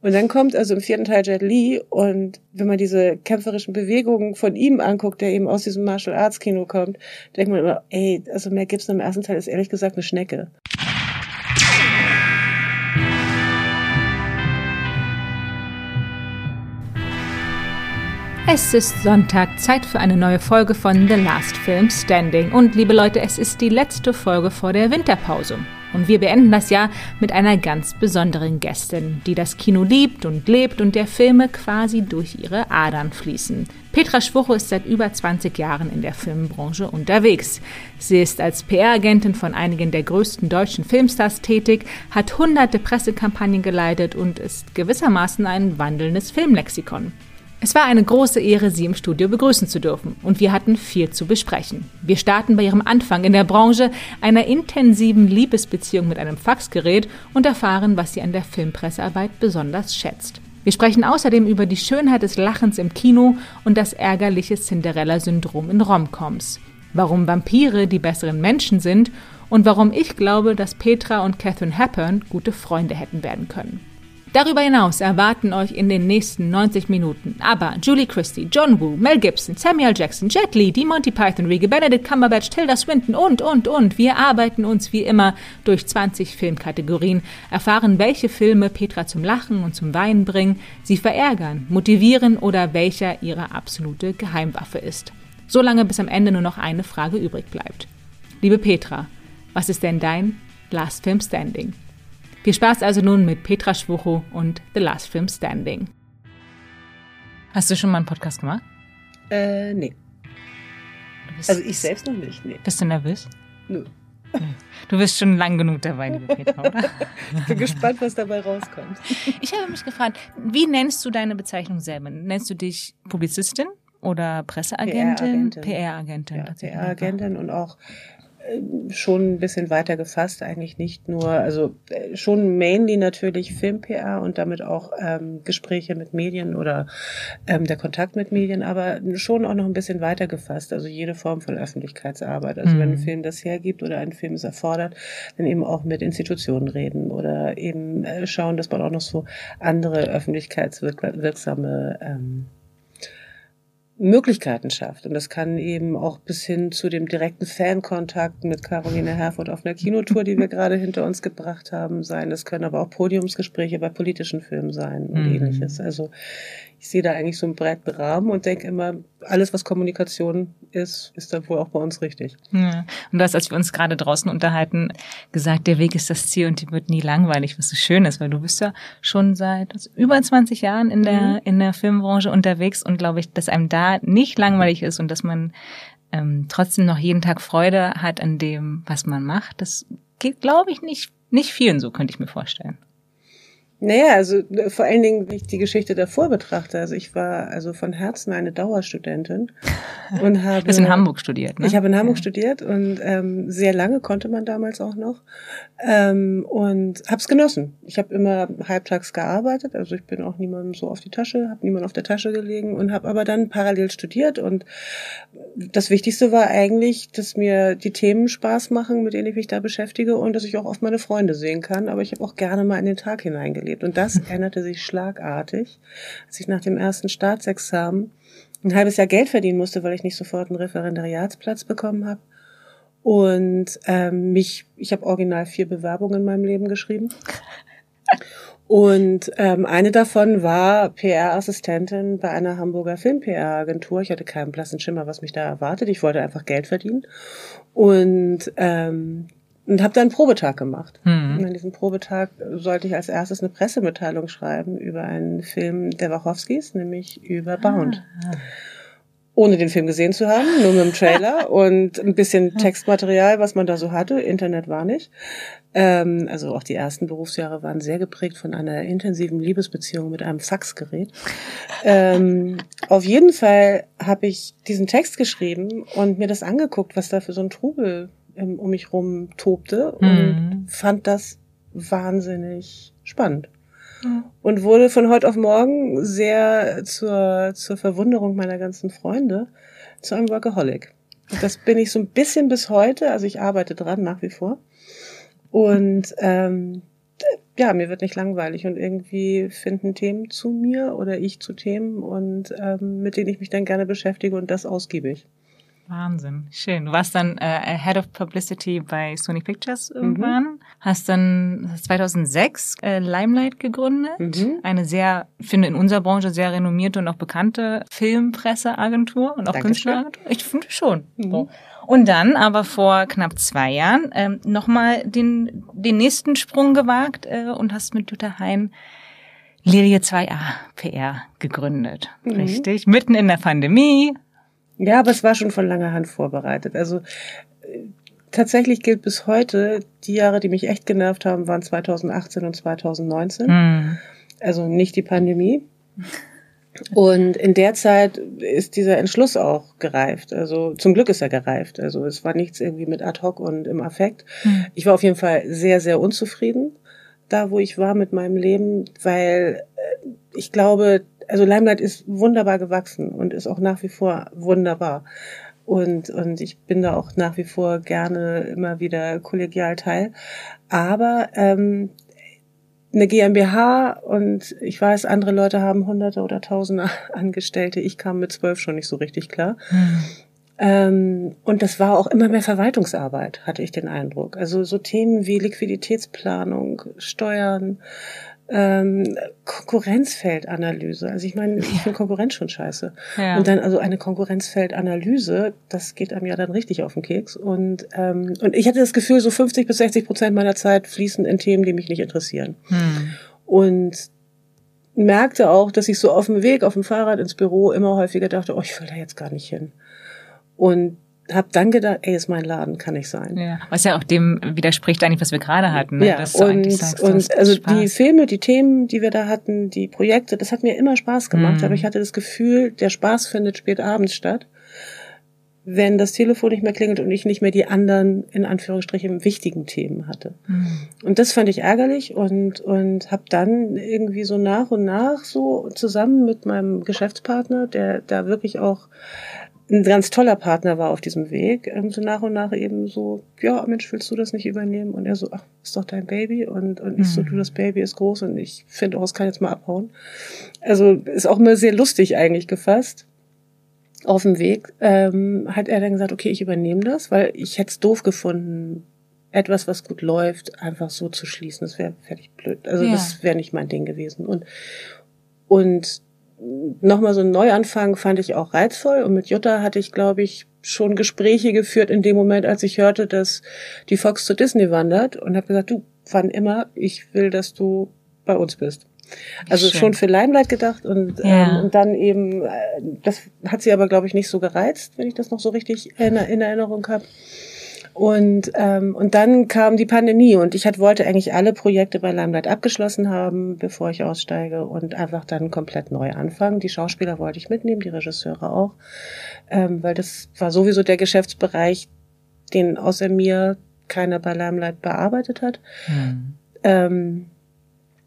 Und dann kommt also im vierten Teil Jet Li und wenn man diese kämpferischen Bewegungen von ihm anguckt, der eben aus diesem Martial Arts Kino kommt, denkt man immer, ey, also mehr Gibson im ersten Teil ist ehrlich gesagt eine Schnecke. Es ist Sonntag, Zeit für eine neue Folge von The Last Film Standing. Und liebe Leute, es ist die letzte Folge vor der Winterpause. Und wir beenden das Jahr mit einer ganz besonderen Gästin, die das Kino liebt und lebt und der Filme quasi durch ihre Adern fließen. Petra Schwucho ist seit über 20 Jahren in der Filmbranche unterwegs. Sie ist als PR-Agentin von einigen der größten deutschen Filmstars tätig, hat hunderte Pressekampagnen geleitet und ist gewissermaßen ein wandelndes Filmlexikon. Es war eine große Ehre, Sie im Studio begrüßen zu dürfen und wir hatten viel zu besprechen. Wir starten bei Ihrem Anfang in der Branche, einer intensiven Liebesbeziehung mit einem Faxgerät und erfahren, was sie an der Filmpressearbeit besonders schätzt. Wir sprechen außerdem über die Schönheit des Lachens im Kino und das ärgerliche Cinderella-Syndrom in Romcoms. Warum Vampire die besseren Menschen sind und warum ich glaube, dass Petra und Catherine Hepburn gute Freunde hätten werden können. Darüber hinaus erwarten euch in den nächsten 90 Minuten aber Julie Christie, John Woo, Mel Gibson, Samuel Jackson, Jet Li, die Monty Python Riege, Benedict Cumberbatch, Tilda Swinton und, und, und. Wir arbeiten uns wie immer durch 20 Filmkategorien, erfahren, welche Filme Petra zum Lachen und zum Weinen bringen, sie verärgern, motivieren oder welcher ihre absolute Geheimwaffe ist. Solange bis am Ende nur noch eine Frage übrig bleibt. Liebe Petra, was ist denn dein Last Film Standing? Viel Spaß also nun mit Petra Schwucho und The Last Film Standing. Hast du schon mal einen Podcast gemacht? Äh, nee. Also ich selbst noch nicht, nee. Bist du nervös? Nö. Du bist schon lang genug dabei, liebe Petra, oder? ich bin gespannt, was dabei rauskommt. Ich habe mich gefragt, wie nennst du deine Bezeichnung selber? Nennst du dich Publizistin oder Presseagentin? PR-Agentin. PR-Agentin. Ja, PR-Agentin und auch schon ein bisschen weiter gefasst, eigentlich nicht nur, also äh, schon mainly natürlich Film-PR und damit auch ähm, Gespräche mit Medien oder ähm, der Kontakt mit Medien, aber schon auch noch ein bisschen weiter gefasst, also jede Form von Öffentlichkeitsarbeit. Also mhm. wenn ein mhm. Film das hergibt oder ein Film es erfordert, dann eben auch mit Institutionen reden oder eben äh, schauen, dass man auch noch so andere öffentlichkeitswirksame ähm, Möglichkeiten schafft. Und das kann eben auch bis hin zu dem direkten Fankontakt mit Caroline Herford auf einer Kinotour, die wir gerade hinter uns gebracht haben, sein. Das können aber auch Podiumsgespräche bei politischen Filmen sein und mhm. ähnliches. Also ich sehe da eigentlich so einen breiten Rahmen und denke immer, alles, was Kommunikation ist, ist dann wohl auch bei uns richtig. Ja. Und das, als wir uns gerade draußen unterhalten, gesagt, der Weg ist das Ziel und die wird nie langweilig, was so schön ist, weil du bist ja schon seit über 20 Jahren in der, mhm. in der Filmbranche unterwegs und glaube ich, dass einem da nicht langweilig ist und dass man ähm, trotzdem noch jeden Tag Freude hat an dem, was man macht. Das geht, glaube ich, nicht, nicht vielen so, könnte ich mir vorstellen. Naja, also äh, vor allen Dingen, wenn ich die Geschichte davor betrachte. Also ich war also von Herzen eine Dauerstudentin und habe. Du hast in Hamburg studiert, ne? Ich habe in Hamburg ja. studiert und ähm, sehr lange konnte man damals auch noch ähm, und habe es genossen. Ich habe immer halbtags gearbeitet, also ich bin auch niemandem so auf die Tasche, habe niemand auf der Tasche gelegen und habe aber dann parallel studiert und das Wichtigste war eigentlich, dass mir die Themen Spaß machen, mit denen ich mich da beschäftige und dass ich auch oft meine Freunde sehen kann. Aber ich habe auch gerne mal in den Tag hineingelegt erlebt. Und das änderte sich schlagartig, als ich nach dem ersten Staatsexamen ein halbes Jahr Geld verdienen musste, weil ich nicht sofort einen Referendariatsplatz bekommen habe. Und ähm, mich, ich habe original vier Bewerbungen in meinem Leben geschrieben. Und ähm, eine davon war PR-Assistentin bei einer Hamburger Film-PR-Agentur. Ich hatte keinen blassen Schimmer, was mich da erwartet. Ich wollte einfach Geld verdienen. Und ähm, und habe dann einen Probetag gemacht. Mhm. Und an diesem Probetag sollte ich als erstes eine Pressemitteilung schreiben über einen Film der Wachowskis, nämlich über Bound. Ah. Ohne den Film gesehen zu haben, nur mit dem Trailer und ein bisschen Textmaterial, was man da so hatte. Internet war nicht. Ähm, also auch die ersten Berufsjahre waren sehr geprägt von einer intensiven Liebesbeziehung mit einem Faxgerät. ähm, auf jeden Fall habe ich diesen Text geschrieben und mir das angeguckt, was da für so ein Trubel ähm, um mich rum tobte mhm. und fand das wahnsinnig spannend. Mhm. Und wurde von heute auf morgen sehr zur, zur Verwunderung meiner ganzen Freunde zu einem Workaholic. Und das bin ich so ein bisschen bis heute, also ich arbeite dran nach wie vor. Und ähm, ja, mir wird nicht langweilig und irgendwie finden Themen zu mir oder ich zu Themen und ähm, mit denen ich mich dann gerne beschäftige und das ausgiebig. Wahnsinn, schön. Du warst dann äh, Head of Publicity bei Sony Pictures irgendwann, mhm. hast dann 2006 äh, Limelight gegründet, mhm. eine sehr, finde in unserer Branche sehr renommierte und auch bekannte Filmpresseagentur und auch Dankeschön. Künstleragentur. Ich finde schon. Mhm. So. Und dann aber vor knapp zwei Jahren ähm, nochmal den, den nächsten Sprung gewagt äh, und hast mit Jutta Hein Lirie 2a PR gegründet. Mhm. Richtig? Mitten in der Pandemie, ja, aber es war schon von langer Hand vorbereitet. Also äh, tatsächlich gilt bis heute, die Jahre, die mich echt genervt haben, waren 2018 und 2019. Mhm. Also nicht die Pandemie. Und in der Zeit ist dieser Entschluss auch gereift. Also zum Glück ist er gereift. Also es war nichts irgendwie mit ad hoc und im Affekt. Mhm. Ich war auf jeden Fall sehr, sehr unzufrieden da, wo ich war mit meinem Leben, weil äh, ich glaube, also Limelight ist wunderbar gewachsen und ist auch nach wie vor wunderbar. Und, und ich bin da auch nach wie vor gerne immer wieder kollegial teil. Aber ähm, eine GmbH und ich weiß, andere Leute haben hunderte oder tausende Angestellte. Ich kam mit zwölf schon nicht so richtig klar. Hm. Ähm, und das war auch immer mehr Verwaltungsarbeit, hatte ich den Eindruck. Also so Themen wie Liquiditätsplanung, Steuern, ähm, Konkurrenzfeldanalyse. Also ich meine, ich finde Konkurrenz schon scheiße. Ja. Und dann also eine Konkurrenzfeldanalyse, das geht einem ja dann richtig auf den Keks. Und, ähm, und ich hatte das Gefühl, so 50 bis 60 Prozent meiner Zeit fließen in Themen, die mich nicht interessieren. Hm. Und merkte auch, dass ich so auf dem Weg, auf dem Fahrrad ins Büro immer häufiger dachte, oh, ich will da jetzt gar nicht hin. Und habe dann gedacht, ey, ist mein Laden, kann ich sein. Ja, was ja auch dem widerspricht eigentlich, was wir gerade hatten. Ne? Ja, Dass und, sagst, und also Spaß. die Filme, die Themen, die wir da hatten, die Projekte, das hat mir immer Spaß gemacht, mhm. aber ich hatte das Gefühl, der Spaß findet spät abends statt, wenn das Telefon nicht mehr klingelt und ich nicht mehr die anderen, in Anführungsstrichen, wichtigen Themen hatte. Mhm. Und das fand ich ärgerlich und, und habe dann irgendwie so nach und nach so zusammen mit meinem Geschäftspartner, der da wirklich auch ein ganz toller Partner war auf diesem Weg, ähm, so nach und nach eben so, ja, Mensch, willst du das nicht übernehmen? Und er so, ach, ist doch dein Baby. Und, und ich so, du, das Baby ist groß und ich finde auch, es kann jetzt mal abhauen. Also ist auch immer sehr lustig eigentlich gefasst. Auf dem Weg ähm, hat er dann gesagt, okay, ich übernehme das, weil ich hätte es doof gefunden, etwas, was gut läuft, einfach so zu schließen. Das wäre fertig blöd. Also ja. das wäre nicht mein Ding gewesen. Und, und nochmal so ein Neuanfang fand ich auch reizvoll. Und mit Jutta hatte ich, glaube ich, schon Gespräche geführt in dem Moment, als ich hörte, dass die Fox zu Disney wandert und habe gesagt, du, wann immer, ich will, dass du bei uns bist. Also Schön. schon für Limelight gedacht und, ja. ähm, und dann eben, äh, das hat sie aber, glaube ich, nicht so gereizt, wenn ich das noch so richtig in, in Erinnerung habe. Und, ähm, und dann kam die Pandemie und ich hat, wollte eigentlich alle Projekte bei Limelight abgeschlossen haben, bevor ich aussteige und einfach dann komplett neu anfangen. Die Schauspieler wollte ich mitnehmen, die Regisseure auch, ähm, weil das war sowieso der Geschäftsbereich, den außer mir keiner bei Limelight bearbeitet hat. Hm. Ähm,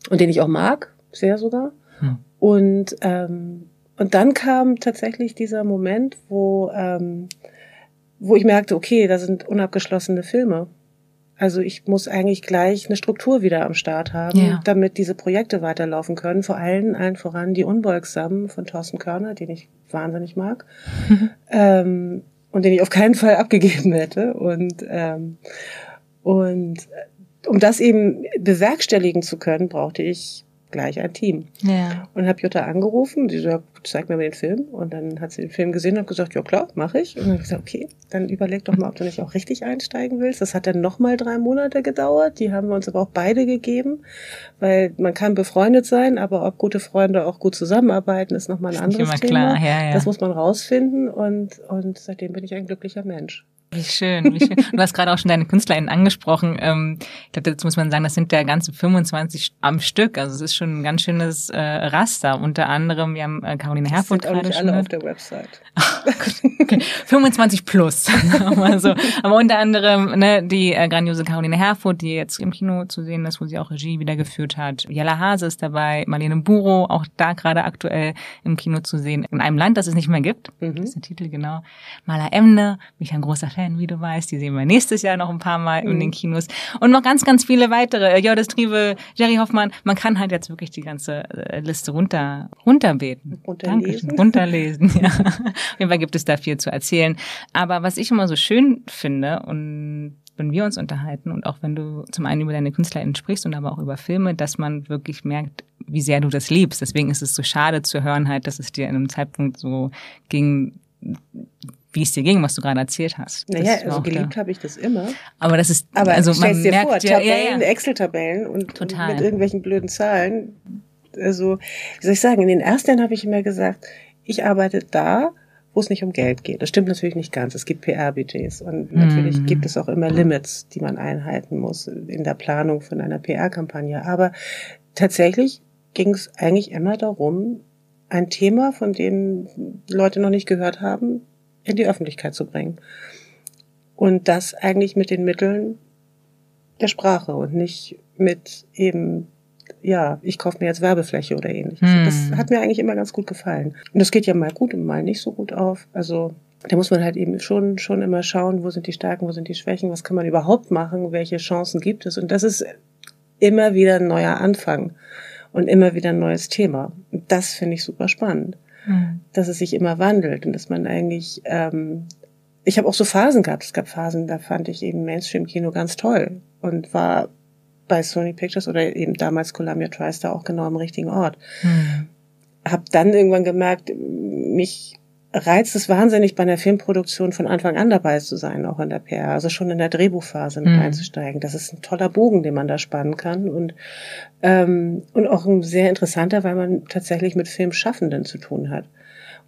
und den ich auch mag, sehr sogar. Hm. Und, ähm, und dann kam tatsächlich dieser Moment, wo ähm, wo ich merkte, okay, da sind unabgeschlossene Filme. Also ich muss eigentlich gleich eine Struktur wieder am Start haben, ja. damit diese Projekte weiterlaufen können. Vor allem allen voran die Unbeugsamen von Thorsten Körner, den ich wahnsinnig mag. Mhm. Ähm, und den ich auf keinen Fall abgegeben hätte. Und, ähm, und um das eben bewerkstelligen zu können, brauchte ich gleich ein Team. Ja. Und habe Jutta angerufen, sie sagt, zeig mir mal den Film. Und dann hat sie den Film gesehen und gesagt, ja klar, mache ich. Und dann habe ich gesagt, okay, dann überleg doch mal, ob du nicht auch richtig einsteigen willst. Das hat dann nochmal drei Monate gedauert. Die haben wir uns aber auch beide gegeben, weil man kann befreundet sein, aber ob gute Freunde auch gut zusammenarbeiten, ist nochmal ein anderes Thema. Ja, ja. Das muss man rausfinden und, und seitdem bin ich ein glücklicher Mensch. Wie schön, wie schön. Du hast gerade auch schon deine KünstlerInnen angesprochen. Ähm, ich glaube, dazu muss man sagen, das sind der ganze 25 am Stück. Also es ist schon ein ganz schönes äh, Raster. Unter anderem, wir haben äh, Caroline Herfurth gerade nicht alle auf der Website. okay. 25 plus. also, aber unter anderem ne, die äh, grandiose Caroline Herfurth, die jetzt im Kino zu sehen ist, wo sie auch Regie wieder geführt hat. Jella Hase ist dabei, Marlene Buro, auch da gerade aktuell im Kino zu sehen. In einem Land, das es nicht mehr gibt. Mhm. Das ist der Titel, genau. Maler Emne, mich ein großer Fan Fan, wie du weißt. Die sehen wir nächstes Jahr noch ein paar Mal mhm. in den Kinos. Und noch ganz, ganz viele weitere. Jördes Triebe, Jerry Hoffmann. Man kann halt jetzt wirklich die ganze äh, Liste runter, runterbeten. Runterlesen. Dankeschön. Runterlesen, ja. Auf jeden Fall gibt es da viel zu erzählen. Aber was ich immer so schön finde und wenn wir uns unterhalten und auch wenn du zum einen über deine KünstlerInnen sprichst und aber auch über Filme, dass man wirklich merkt, wie sehr du das liebst. Deswegen ist es so schade zu hören halt, dass es dir in einem Zeitpunkt so ging, wie es dir ging, was du gerade erzählt hast. Naja, also geliebt habe ich das immer. Aber das ist, aber also man dir merkt vor, ja, Tabellen, ja, ja. Excel-Tabellen und, und, mit irgendwelchen blöden Zahlen. Also, wie soll ich sagen, in den ersten Jahren habe ich immer gesagt, ich arbeite da, wo es nicht um Geld geht. Das stimmt natürlich nicht ganz. Es gibt PR-Budgets und natürlich mhm. gibt es auch immer Limits, die man einhalten muss in der Planung von einer PR-Kampagne. Aber tatsächlich ging es eigentlich immer darum, ein Thema, von dem Leute noch nicht gehört haben, in die Öffentlichkeit zu bringen. Und das eigentlich mit den Mitteln der Sprache und nicht mit eben ja, ich kaufe mir jetzt Werbefläche oder ähnliches. Hm. Das hat mir eigentlich immer ganz gut gefallen. Und das geht ja mal gut und mal nicht so gut auf. Also da muss man halt eben schon, schon immer schauen, wo sind die Stärken, wo sind die Schwächen, was kann man überhaupt machen, welche Chancen gibt es. Und das ist immer wieder ein neuer Anfang und immer wieder ein neues Thema. Und das finde ich super spannend, hm. dass es sich immer wandelt und dass man eigentlich, ähm, ich habe auch so Phasen gehabt. Es gab Phasen, da fand ich eben Mainstream-Kino ganz toll und war bei Sony Pictures oder eben damals Columbia TriStar auch genau am richtigen Ort. Hm. Hab dann irgendwann gemerkt, mich reizt es wahnsinnig, bei einer Filmproduktion von Anfang an dabei zu sein, auch in der PR, also schon in der Drehbuchphase mit hm. einzusteigen. Das ist ein toller Bogen, den man da spannen kann und ähm, und auch ein sehr interessanter, weil man tatsächlich mit Filmschaffenden zu tun hat.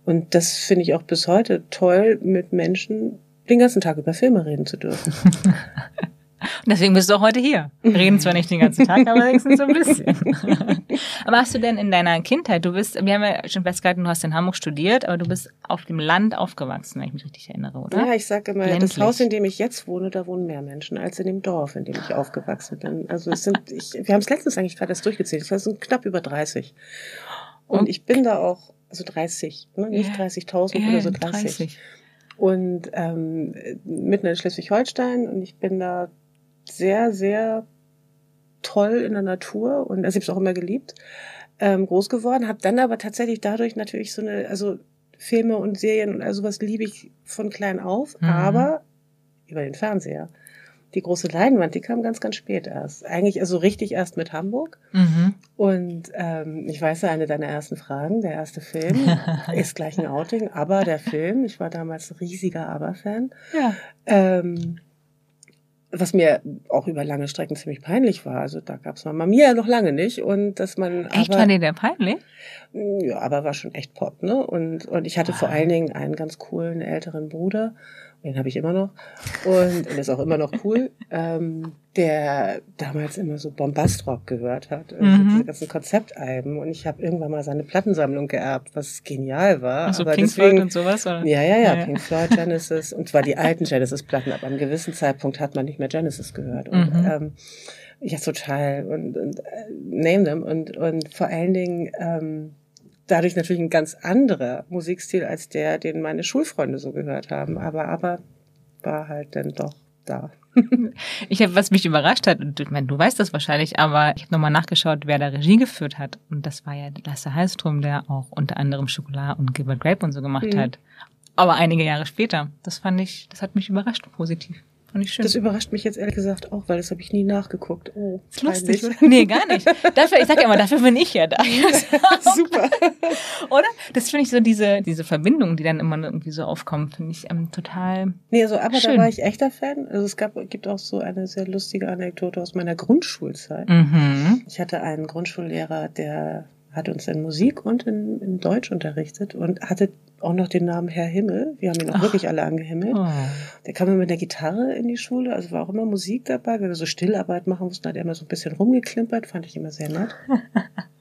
Und das finde ich auch bis heute toll, mit Menschen den ganzen Tag über Filme reden zu dürfen. Und deswegen bist du auch heute hier. Wir reden zwar nicht den ganzen Tag, aber wenigstens so ein bisschen. aber hast du denn in deiner Kindheit, du bist, wir haben ja schon festgehalten, du hast in Hamburg studiert, aber du bist auf dem Land aufgewachsen, wenn ich mich richtig erinnere, oder? Ja, ich sage immer, Ländlich. das Haus, in dem ich jetzt wohne, da wohnen mehr Menschen als in dem Dorf, in dem ich aufgewachsen bin. Also es sind, ich, wir haben es letztens eigentlich gerade erst durchgezählt, es sind knapp über 30. Und, Und ich bin da auch, also 30, ne? nicht yeah. 30.000 yeah, oder so 30. 30. Und ähm, mitten in Schleswig-Holstein und ich bin da sehr, sehr toll in der Natur und also ich habe es auch immer geliebt, ähm, groß geworden, habe dann aber tatsächlich dadurch natürlich so eine, also Filme und Serien und all sowas liebe ich von klein auf, mhm. aber über den Fernseher. Die große Leinwand, die kam ganz, ganz spät erst. Eigentlich also richtig erst mit Hamburg. Mhm. Und ähm, ich weiß ja, eine deiner ersten Fragen, der erste Film, ist gleich ein Outing, aber der Film, ich war damals riesiger Aber-Fan. Ja. Ähm, was mir auch über lange Strecken ziemlich peinlich war. Also da gab's Mama Mia noch lange nicht und dass man echt aber, war dir der peinlich? Ja, aber war schon echt Pop, ne? Und und ich hatte wow. vor allen Dingen einen ganz coolen älteren Bruder den habe ich immer noch und, und ist auch immer noch cool, ähm, der damals immer so Bombastrock gehört hat, also mhm. diese ganzen Konzeptalben und ich habe irgendwann mal seine Plattensammlung geerbt, was genial war. Also Pink deswegen, Floyd und sowas? Oder? Ja, ja, ja, ja, Pink Floyd, Genesis und zwar die alten Genesis-Platten, aber am gewissen Zeitpunkt hat man nicht mehr Genesis gehört und mhm. ähm, ja, total und, und äh, name them und, und vor allen Dingen ähm, dadurch natürlich ein ganz anderer Musikstil als der, den meine Schulfreunde so gehört haben. Aber, aber war halt dann doch da. ich habe, was mich überrascht hat, und ich meine, du weißt das wahrscheinlich, aber ich habe nochmal nachgeschaut, wer da Regie geführt hat. Und das war ja Lasse Hallström, der auch unter anderem Schokolade und Gilbert Grape und so gemacht mhm. hat. Aber einige Jahre später. Das fand ich, das hat mich überrascht, positiv. Das überrascht mich jetzt ehrlich gesagt auch, weil das habe ich nie nachgeguckt. Oh, ist lustig, oder? Nee, gar nicht. Dafür, ich sag ja immer, dafür bin ich ja da. Super. oder? Das finde ich so diese, diese Verbindung, die dann immer irgendwie so aufkommt, finde ich ähm, total. Nee, also aber schön. da war ich echter Fan. Also es gab, gibt auch so eine sehr lustige Anekdote aus meiner Grundschulzeit. Mhm. Ich hatte einen Grundschullehrer, der hat uns in Musik und in, in Deutsch unterrichtet und hatte auch noch den Namen Herr Himmel. Wir haben ihn auch Ach. wirklich alle angehimmelt. Oh. Der kam immer mit der Gitarre in die Schule, also war auch immer Musik dabei. Wenn wir so Stillarbeit machen mussten, hat er immer so ein bisschen rumgeklimpert, fand ich immer sehr nett.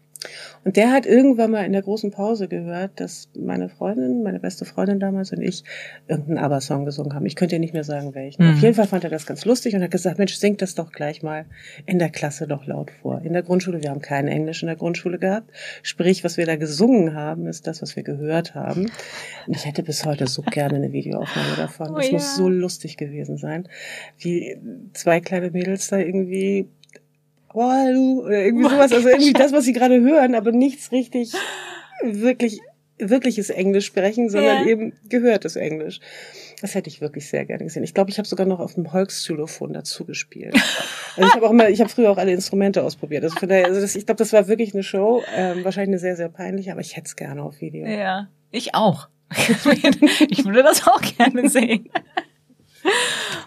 Und der hat irgendwann mal in der großen Pause gehört, dass meine Freundin, meine beste Freundin damals und ich irgendeinen ABBA-Song gesungen haben. Ich könnte dir nicht mehr sagen, welchen. Mhm. Auf jeden Fall fand er das ganz lustig und hat gesagt, Mensch, singt das doch gleich mal in der Klasse doch laut vor. In der Grundschule, wir haben kein Englisch in der Grundschule gehabt. Sprich, was wir da gesungen haben, ist das, was wir gehört haben. Und ich hätte bis heute so gerne eine Videoaufnahme davon. Oh, das ja. muss so lustig gewesen sein, wie zwei kleine Mädels da irgendwie oder irgendwie sowas, also irgendwie das, was sie gerade hören, aber nichts richtig wirklich wirkliches Englisch sprechen, sondern ja. eben gehörtes Englisch. Das hätte ich wirklich sehr gerne gesehen. Ich glaube, ich habe sogar noch auf dem Volksxylophon dazu gespielt. Also ich habe auch immer, ich habe früher auch alle Instrumente ausprobiert. Also von daher, also das, ich glaube, das war wirklich eine Show, ähm, wahrscheinlich eine sehr, sehr peinliche, aber ich hätte es gerne auf Video. Ja, ich auch. ich würde das auch gerne sehen.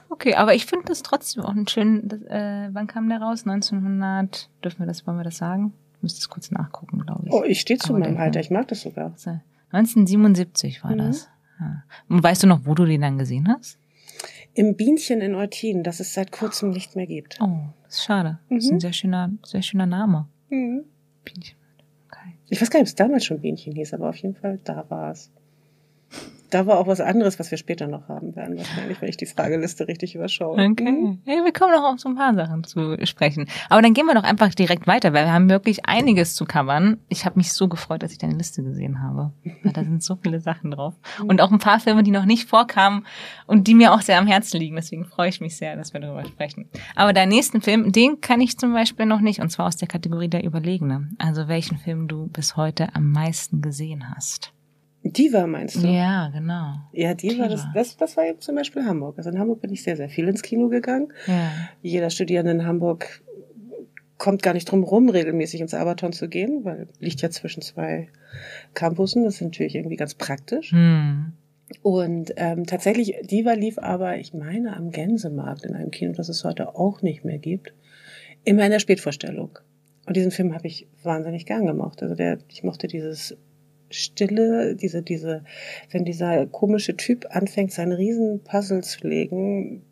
Okay, aber ich finde das trotzdem auch ein schön. Äh, wann kam der raus? 1900. Dürfen wir das? Wollen wir das sagen? Ich müsste es kurz nachgucken, glaube ich. Oh, ich stehe zu aber meinem Alter. Ich mag das sogar. 1977 war mhm. das. Ja. Und weißt du noch, wo du den dann gesehen hast? Im Bienchen in Eutin, das es seit kurzem nicht mehr gibt. Oh, das ist schade. Mhm. Das ist ein mhm. sehr schöner, sehr schöner Name. Mhm. Bienchen. Okay. Ich weiß gar nicht, ob es damals schon Bienchen hieß, aber auf jeden Fall da war es da war auch was anderes, was wir später noch haben werden, wahrscheinlich, wenn ich die Frageliste richtig überschaue. Okay. Mhm. Ja, wir kommen noch auf so ein paar Sachen zu sprechen. Aber dann gehen wir doch einfach direkt weiter, weil wir haben wirklich einiges zu covern. Ich habe mich so gefreut, dass ich deine Liste gesehen habe. da sind so viele Sachen drauf. Mhm. Und auch ein paar Filme, die noch nicht vorkamen und die mir auch sehr am Herzen liegen. Deswegen freue ich mich sehr, dass wir darüber sprechen. Aber deinen nächsten Film, den kann ich zum Beispiel noch nicht, und zwar aus der Kategorie der Überlegene. Also welchen Film du bis heute am meisten gesehen hast. Diva meinst du? Ja, genau. Ja, Diva, Diva. Das, das, das war eben zum Beispiel Hamburg. Also in Hamburg bin ich sehr, sehr viel ins Kino gegangen. Ja. Jeder Studierende in Hamburg kommt gar nicht drum rum, regelmäßig ins Abaton zu gehen, weil liegt ja zwischen zwei Campussen. Das ist natürlich irgendwie ganz praktisch. Hm. Und ähm, tatsächlich, Diva lief aber, ich meine, am Gänsemarkt in einem Kino, das es heute auch nicht mehr gibt, immer in der Spätvorstellung. Und diesen Film habe ich wahnsinnig gern gemacht. Also der, ich mochte dieses Stille, diese, diese, wenn dieser komische Typ anfängt, seinen riesen Puzzle zu legen,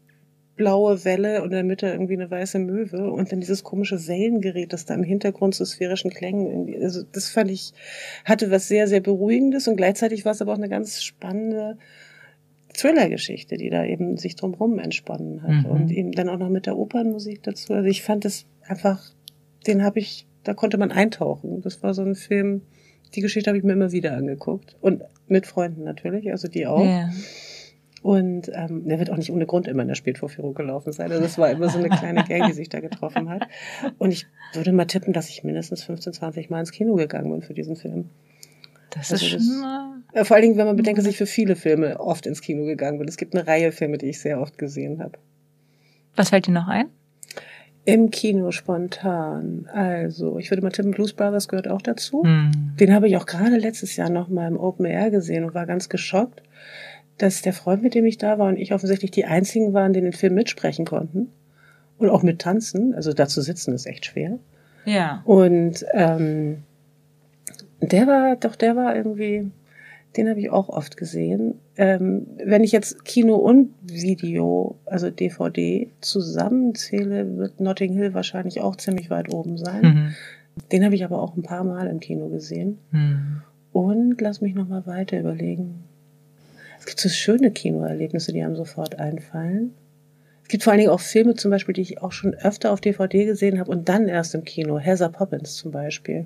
blaue Welle und in der Mitte irgendwie eine weiße Möwe und dann dieses komische Wellengerät, das da im Hintergrund zu sphärischen Klängen, also das fand ich, hatte was sehr, sehr Beruhigendes und gleichzeitig war es aber auch eine ganz spannende Thriller-Geschichte, die da eben sich drumherum entsponnen hat mhm. und eben dann auch noch mit der Opernmusik dazu. Also ich fand das einfach, den habe ich, da konnte man eintauchen. Das war so ein Film, die Geschichte habe ich mir immer wieder angeguckt. Und mit Freunden natürlich, also die auch. Ja. Und ähm, der wird auch nicht ohne Grund immer in der Spätvorführung gelaufen sein. Also das war immer so eine kleine Gang, die sich da getroffen hat. Und ich würde mal tippen, dass ich mindestens 15, 20 Mal ins Kino gegangen bin für diesen Film. Das also ist schon mal... Vor allen Dingen, wenn man bedenkt, dass ich für viele Filme oft ins Kino gegangen bin. Es gibt eine Reihe Filme, die ich sehr oft gesehen habe. Was fällt dir noch ein? Im Kino spontan. Also, ich würde mal tippen, Blues Brothers gehört auch dazu. Mhm. Den habe ich auch gerade letztes Jahr noch mal im Open Air gesehen und war ganz geschockt, dass der Freund, mit dem ich da war und ich offensichtlich die einzigen waren, die den Film mitsprechen konnten. Und auch mittanzen. Also da zu sitzen ist echt schwer. Ja. Und ähm, der war, doch, der war irgendwie, den habe ich auch oft gesehen. Ähm, wenn ich jetzt Kino und Video, also DVD, zusammenzähle, wird Notting Hill wahrscheinlich auch ziemlich weit oben sein. Mhm. Den habe ich aber auch ein paar Mal im Kino gesehen. Mhm. Und lass mich noch mal weiter überlegen. Es gibt so schöne Kinoerlebnisse, die einem sofort einfallen. Es gibt vor allen Dingen auch Filme zum Beispiel, die ich auch schon öfter auf DVD gesehen habe und dann erst im Kino. Heather Poppins zum Beispiel.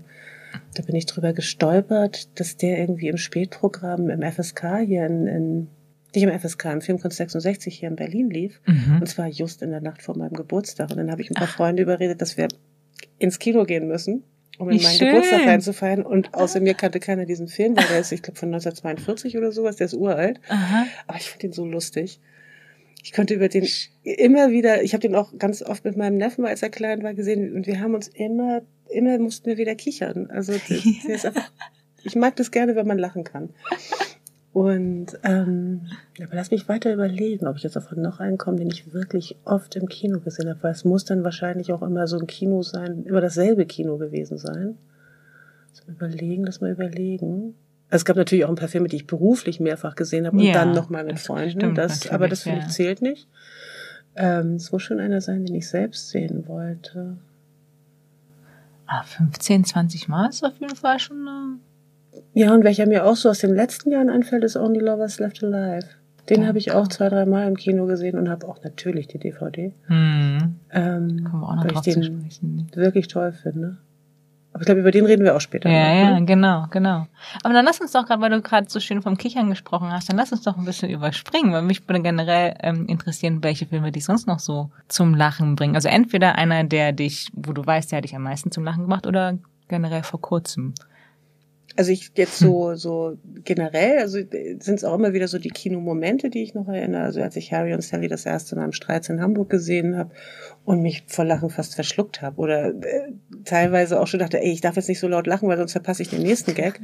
Da bin ich drüber gestolpert, dass der irgendwie im Spätprogramm im FSK hier in, in nicht im FSK, im Filmkunst 66 hier in Berlin lief. Mhm. Und zwar just in der Nacht vor meinem Geburtstag. Und dann habe ich ein paar Ach. Freunde überredet, dass wir ins Kino gehen müssen, um in meinen schön. Geburtstag reinzufeiern. Und außer mir kannte keiner diesen Film, weil der ist, ich glaube, von 1942 oder sowas, der ist uralt. Aha. Aber ich finde ihn so lustig. Ich konnte über den immer wieder, ich habe den auch ganz oft mit meinem Neffen, als er klein war, gesehen und wir haben uns immer immer mussten wir wieder kichern. Also das ist einfach, ich mag das gerne, wenn man lachen kann. Und ähm, aber lass mich weiter überlegen, ob ich jetzt auf noch einen komme, den ich wirklich oft im Kino gesehen habe, weil es muss dann wahrscheinlich auch immer so ein Kino sein, immer dasselbe Kino gewesen sein. Lass mal überlegen, lass mal überlegen. Also es gab natürlich auch ein paar Filme, die ich beruflich mehrfach gesehen habe und ja, dann nochmal mit Freunden. Stimmt, das, aber das finde ich zählt nicht. Ähm, es muss schon einer sein, den ich selbst sehen wollte. Ah, 15, 20 Mal ist auf jeden Fall schon. Äh ja, und welcher mir auch so aus den letzten Jahren einfällt, ist Only Lovers Left Alive. Den habe ich auch zwei, drei Mal im Kino gesehen und habe auch natürlich die DVD. Hm. Ähm, Kommen wir auch noch weil ich den wirklich toll finde. Aber ich glaube, über den reden wir auch später. Ja, noch, ja, ne? genau, genau. Aber dann lass uns doch gerade, weil du gerade so schön vom Kichern gesprochen hast, dann lass uns doch ein bisschen überspringen, weil mich würde generell ähm, interessieren, welche Filme dich sonst noch so zum Lachen bringen. Also entweder einer, der dich, wo du weißt, der hat dich am meisten zum Lachen gemacht oder generell vor kurzem. Also ich jetzt so, so generell, also sind es auch immer wieder so die Kinomomente, die ich noch erinnere. Also als ich Harry und Sally das erste Mal im Streits in Hamburg gesehen habe und mich vor Lachen fast verschluckt habe. Oder äh, teilweise auch schon dachte, ey, ich darf jetzt nicht so laut lachen, weil sonst verpasse ich den nächsten Gag.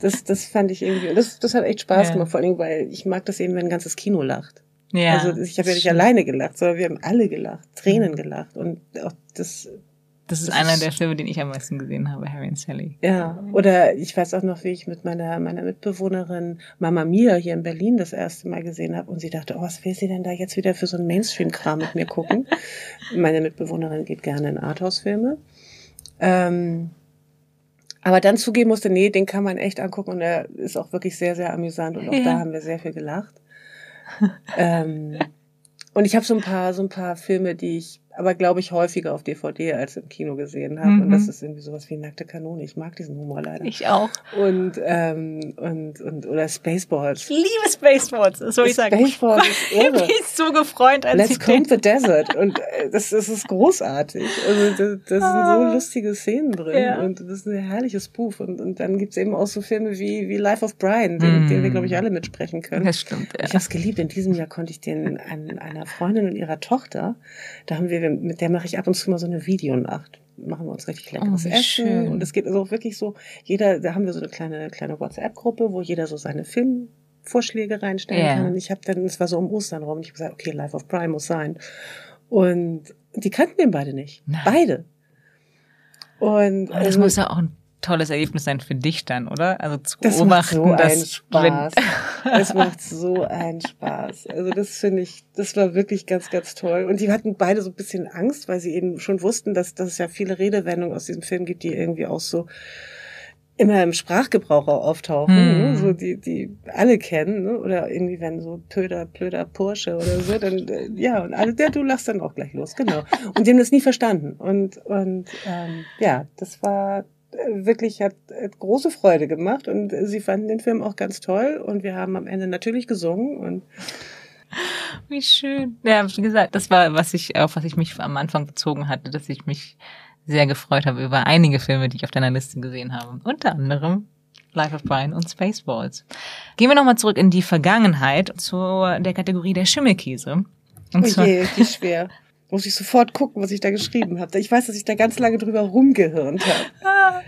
Das, das fand ich irgendwie, das, das hat echt Spaß ja. gemacht, vor allem, weil ich mag das eben, wenn ein ganzes Kino lacht. Ja, also ich habe ja nicht alleine gelacht, sondern wir haben alle gelacht, Tränen gelacht. Und auch das das ist das einer ist der Filme, den ich am meisten gesehen habe, Harry und Sally. Ja, oder ich weiß auch noch, wie ich mit meiner, meiner Mitbewohnerin Mama Mia hier in Berlin das erste Mal gesehen habe und sie dachte, oh, was will sie denn da jetzt wieder für so einen Mainstream-Kram mit mir gucken? Meine Mitbewohnerin geht gerne in Arthouse-Filme. Ähm, aber dann zugeben musste, nee, den kann man echt angucken und er ist auch wirklich sehr, sehr amüsant und auch ja. da haben wir sehr viel gelacht. ähm, und ich habe so ein paar, so ein paar Filme, die ich aber glaube ich häufiger auf DVD als im Kino gesehen habe. Mhm. Und das mhm. ist irgendwie sowas wie nackte Kanone. Ich mag diesen Humor leider. Ich auch. Und ähm, und und oder Spaceballs. Ich liebe Spaceballs. Das soll ich sagen. Spaceballs ist irre. Ich bin so gefreut, als Let's Come the Desert. Und äh, das, das ist großartig. Also das, das ah. sind so ah. lustige Szenen drin ja. und das ist ein herrliches Buch. Und und dann gibt's eben auch so Filme wie wie Life of Brian, den, mm. den wir glaube ich alle mitsprechen können. Das stimmt. Ja. Ich habe es geliebt. In diesem Jahr konnte ich den an einer Freundin und ihrer Tochter. Da haben wir mit der mache ich ab und zu mal so eine Videonacht. Machen wir uns richtig leckeres oh, Essen. Schön. Und es geht also auch wirklich so, jeder, da haben wir so eine kleine, kleine WhatsApp-Gruppe, wo jeder so seine Filmvorschläge reinstellen yeah. kann. Und ich habe dann, es war so um Ostern rum, und ich habe gesagt, okay, Life of Prime muss sein. Und die kannten den beide nicht. Nein. Beide. Und oh, das also, muss ja auch ein tolles Erlebnis sein für dich dann, oder? Also zu das beobachten, macht so dass Spaß. es macht so einen Spaß. Also das finde ich, das war wirklich ganz, ganz toll. Und die hatten beide so ein bisschen Angst, weil sie eben schon wussten, dass, dass es ja viele Redewendungen aus diesem Film gibt, die irgendwie auch so immer im Sprachgebrauch auch auftauchen, hm. ne? so die die alle kennen, ne? oder irgendwie wenn so Pöder, Plöder, Porsche oder so, dann äh, ja und alle, der du lachst dann auch gleich los, genau. Und die haben das nie verstanden und und ähm, ja, das war wirklich hat, hat große Freude gemacht und sie fanden den Film auch ganz toll und wir haben am Ende natürlich gesungen und wie schön. Ja, wie gesagt, das war, was ich, auf was ich mich am Anfang bezogen hatte, dass ich mich sehr gefreut habe über einige Filme, die ich auf deiner Liste gesehen habe. Unter anderem Life of Brian und Spaceballs. Gehen wir nochmal zurück in die Vergangenheit zu der Kategorie der Schimmelkäse. Und oh je, wie schwer. Muss ich sofort gucken, was ich da geschrieben habe. Ich weiß, dass ich da ganz lange drüber rumgehirnt habe.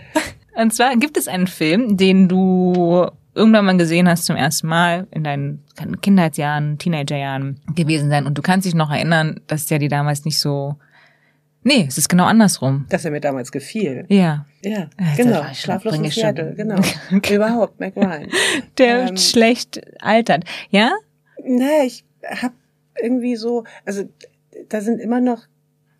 Und zwar gibt es einen Film, den du irgendwann mal gesehen hast zum ersten Mal in deinen Kindheitsjahren, Teenagerjahren gewesen sein und du kannst dich noch erinnern, dass der dir damals nicht so Nee, es ist genau andersrum. Dass er mir damals gefiel. Ja. Ja, genau. Schlaflos in Seattle, genau. Überhaupt, Mac Ryan. Der ähm, schlecht altert. Ja? Na, ich hab irgendwie so, also da sind immer noch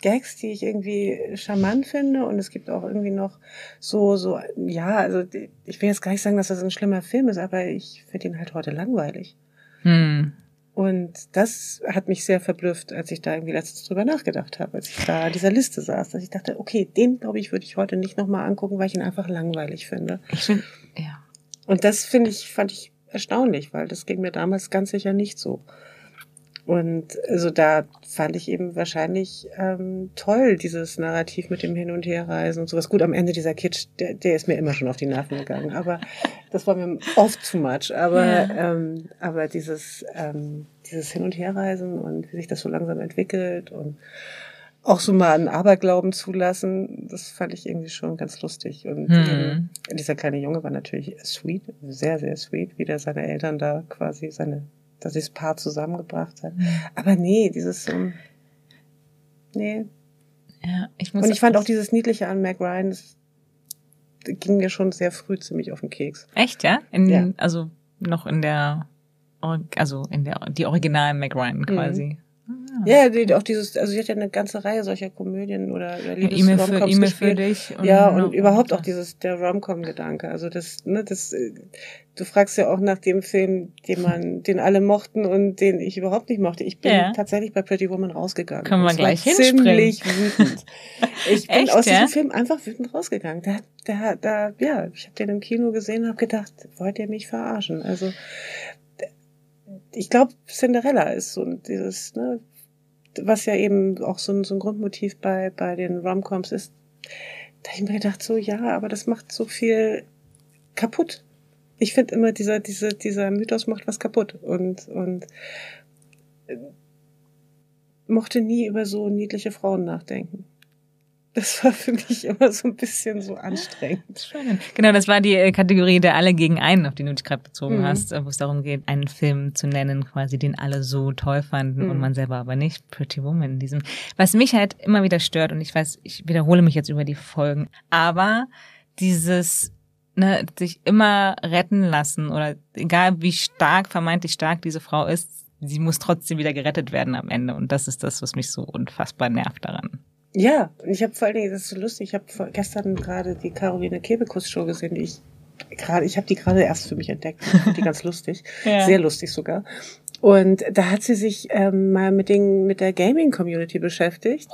Gags, die ich irgendwie charmant finde und es gibt auch irgendwie noch so, so, ja, also ich will jetzt gar nicht sagen, dass das ein schlimmer Film ist, aber ich finde ihn halt heute langweilig. Hm. Und das hat mich sehr verblüfft, als ich da irgendwie letztens drüber nachgedacht habe, als ich da an dieser Liste saß, dass ich dachte, okay, den glaube ich, würde ich heute nicht nochmal angucken, weil ich ihn einfach langweilig finde. Ich finde, ja. Und das finde ich, fand ich erstaunlich, weil das ging mir damals ganz sicher nicht so. Und also da fand ich eben wahrscheinlich ähm, toll, dieses Narrativ mit dem Hin- und Herreisen und sowas. Gut, am Ende dieser Kitsch, der, der ist mir immer schon auf die Nerven gegangen, aber das war mir oft too much. Aber, ja. ähm, aber dieses, ähm, dieses Hin- und Herreisen und wie sich das so langsam entwickelt und auch so mal einen Aberglauben zulassen, das fand ich irgendwie schon ganz lustig. Und hm. dieser kleine Junge war natürlich sweet, sehr, sehr sweet, wie der seine Eltern da quasi seine dass das Paar zusammengebracht hat. Mhm. Aber nee, dieses, um, nee. Ja, ich muss Und ich fand auch dieses Niedliche an Mac Ryan, das ging mir schon sehr früh ziemlich auf den Keks. Echt, ja? In, ja. Also noch in der, also in der, die originalen Mac Ryan quasi. Mhm. Ja, die, auch dieses, also sie hat ja eine ganze Reihe solcher Komödien oder, oder ja, E-Mail für, e für dich. Und ja, und überhaupt auch dieses, der Rom-Com-Gedanke. Also das, ne, das, äh, du fragst ja auch nach dem Film, den man, den alle mochten und den ich überhaupt nicht mochte. Ich bin ja. tatsächlich bei Pretty Woman rausgegangen. Können wir gleich hinspringen. Ziemlich wütend. Ich bin Echt, aus ja? diesem Film einfach wütend rausgegangen. Da, da, da, ja, ich habe den im Kino gesehen und habe gedacht, wollt ihr mich verarschen? Also ich glaube, Cinderella ist so dieses, ne, was ja eben auch so ein, so ein Grundmotiv bei, bei den Romcoms ist. Da habe ich mir gedacht, so ja, aber das macht so viel kaputt. Ich finde immer, dieser, dieser, dieser Mythos macht was kaputt und, und äh, mochte nie über so niedliche Frauen nachdenken. Das war für mich immer so ein bisschen so anstrengend. Spannend. Genau, das war die äh, Kategorie der alle gegen einen, auf die du dich gerade bezogen mhm. hast, wo es darum geht, einen Film zu nennen, quasi den alle so toll fanden mhm. und man selber aber nicht. Pretty Woman in diesem. Was mich halt immer wieder stört, und ich weiß, ich wiederhole mich jetzt über die Folgen, aber dieses ne, sich immer retten lassen oder egal wie stark, vermeintlich stark diese Frau ist, sie muss trotzdem wieder gerettet werden am Ende. Und das ist das, was mich so unfassbar nervt daran. Ja, und ich habe vor allen Dingen, das ist so lustig, ich habe gestern gerade die Caroline Kebekus Show gesehen, die ich gerade, ich habe die gerade erst für mich entdeckt. Ich finde die ganz lustig, ja. sehr lustig sogar. Und da hat sie sich ähm, mal mit den mit der Gaming Community beschäftigt.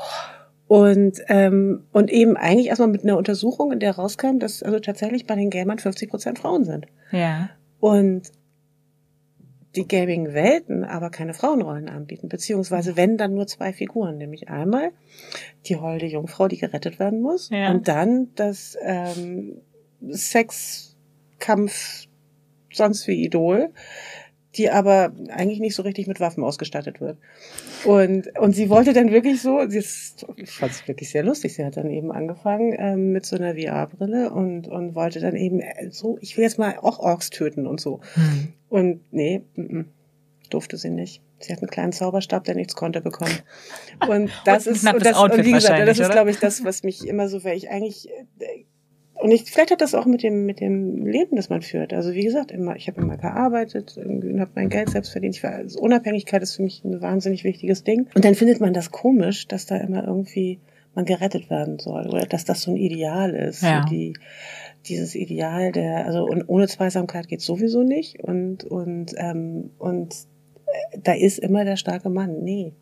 Und, ähm, und eben eigentlich erstmal mit einer Untersuchung, in der rauskam, dass also tatsächlich bei den Gamern 50 Prozent Frauen sind. Ja. Und die Gaming-Welten aber keine Frauenrollen anbieten, beziehungsweise wenn dann nur zwei Figuren, nämlich einmal die holde Jungfrau, die gerettet werden muss, ja. und dann das ähm, Sexkampf sonst wie Idol, die aber eigentlich nicht so richtig mit Waffen ausgestattet wird. Und, und sie wollte dann wirklich so, sie ist, ich fand es wirklich sehr lustig, sie hat dann eben angefangen ähm, mit so einer VR-Brille und, und wollte dann eben äh, so, ich will jetzt mal auch Orks töten und so. Hm. Und nee, m -m, durfte sie nicht. Sie hat einen kleinen Zauberstab, der nichts konnte bekommen. Und das und ist, und, das, und wie gesagt, das ist, glaube ich, das, was mich immer so, weil ich eigentlich äh, und ich, vielleicht hat das auch mit dem, mit dem Leben, das man führt. Also wie gesagt, immer, ich habe immer gearbeitet und habe mein Geld selbst verdient. Ich war, also Unabhängigkeit ist für mich ein wahnsinnig wichtiges Ding. Und dann findet man das komisch, dass da immer irgendwie man gerettet werden soll oder dass das so ein Ideal ist. Ja. Die, dieses Ideal der, also und ohne Zweisamkeit geht sowieso nicht. Und, und, ähm, und äh, da ist immer der starke Mann. Nee.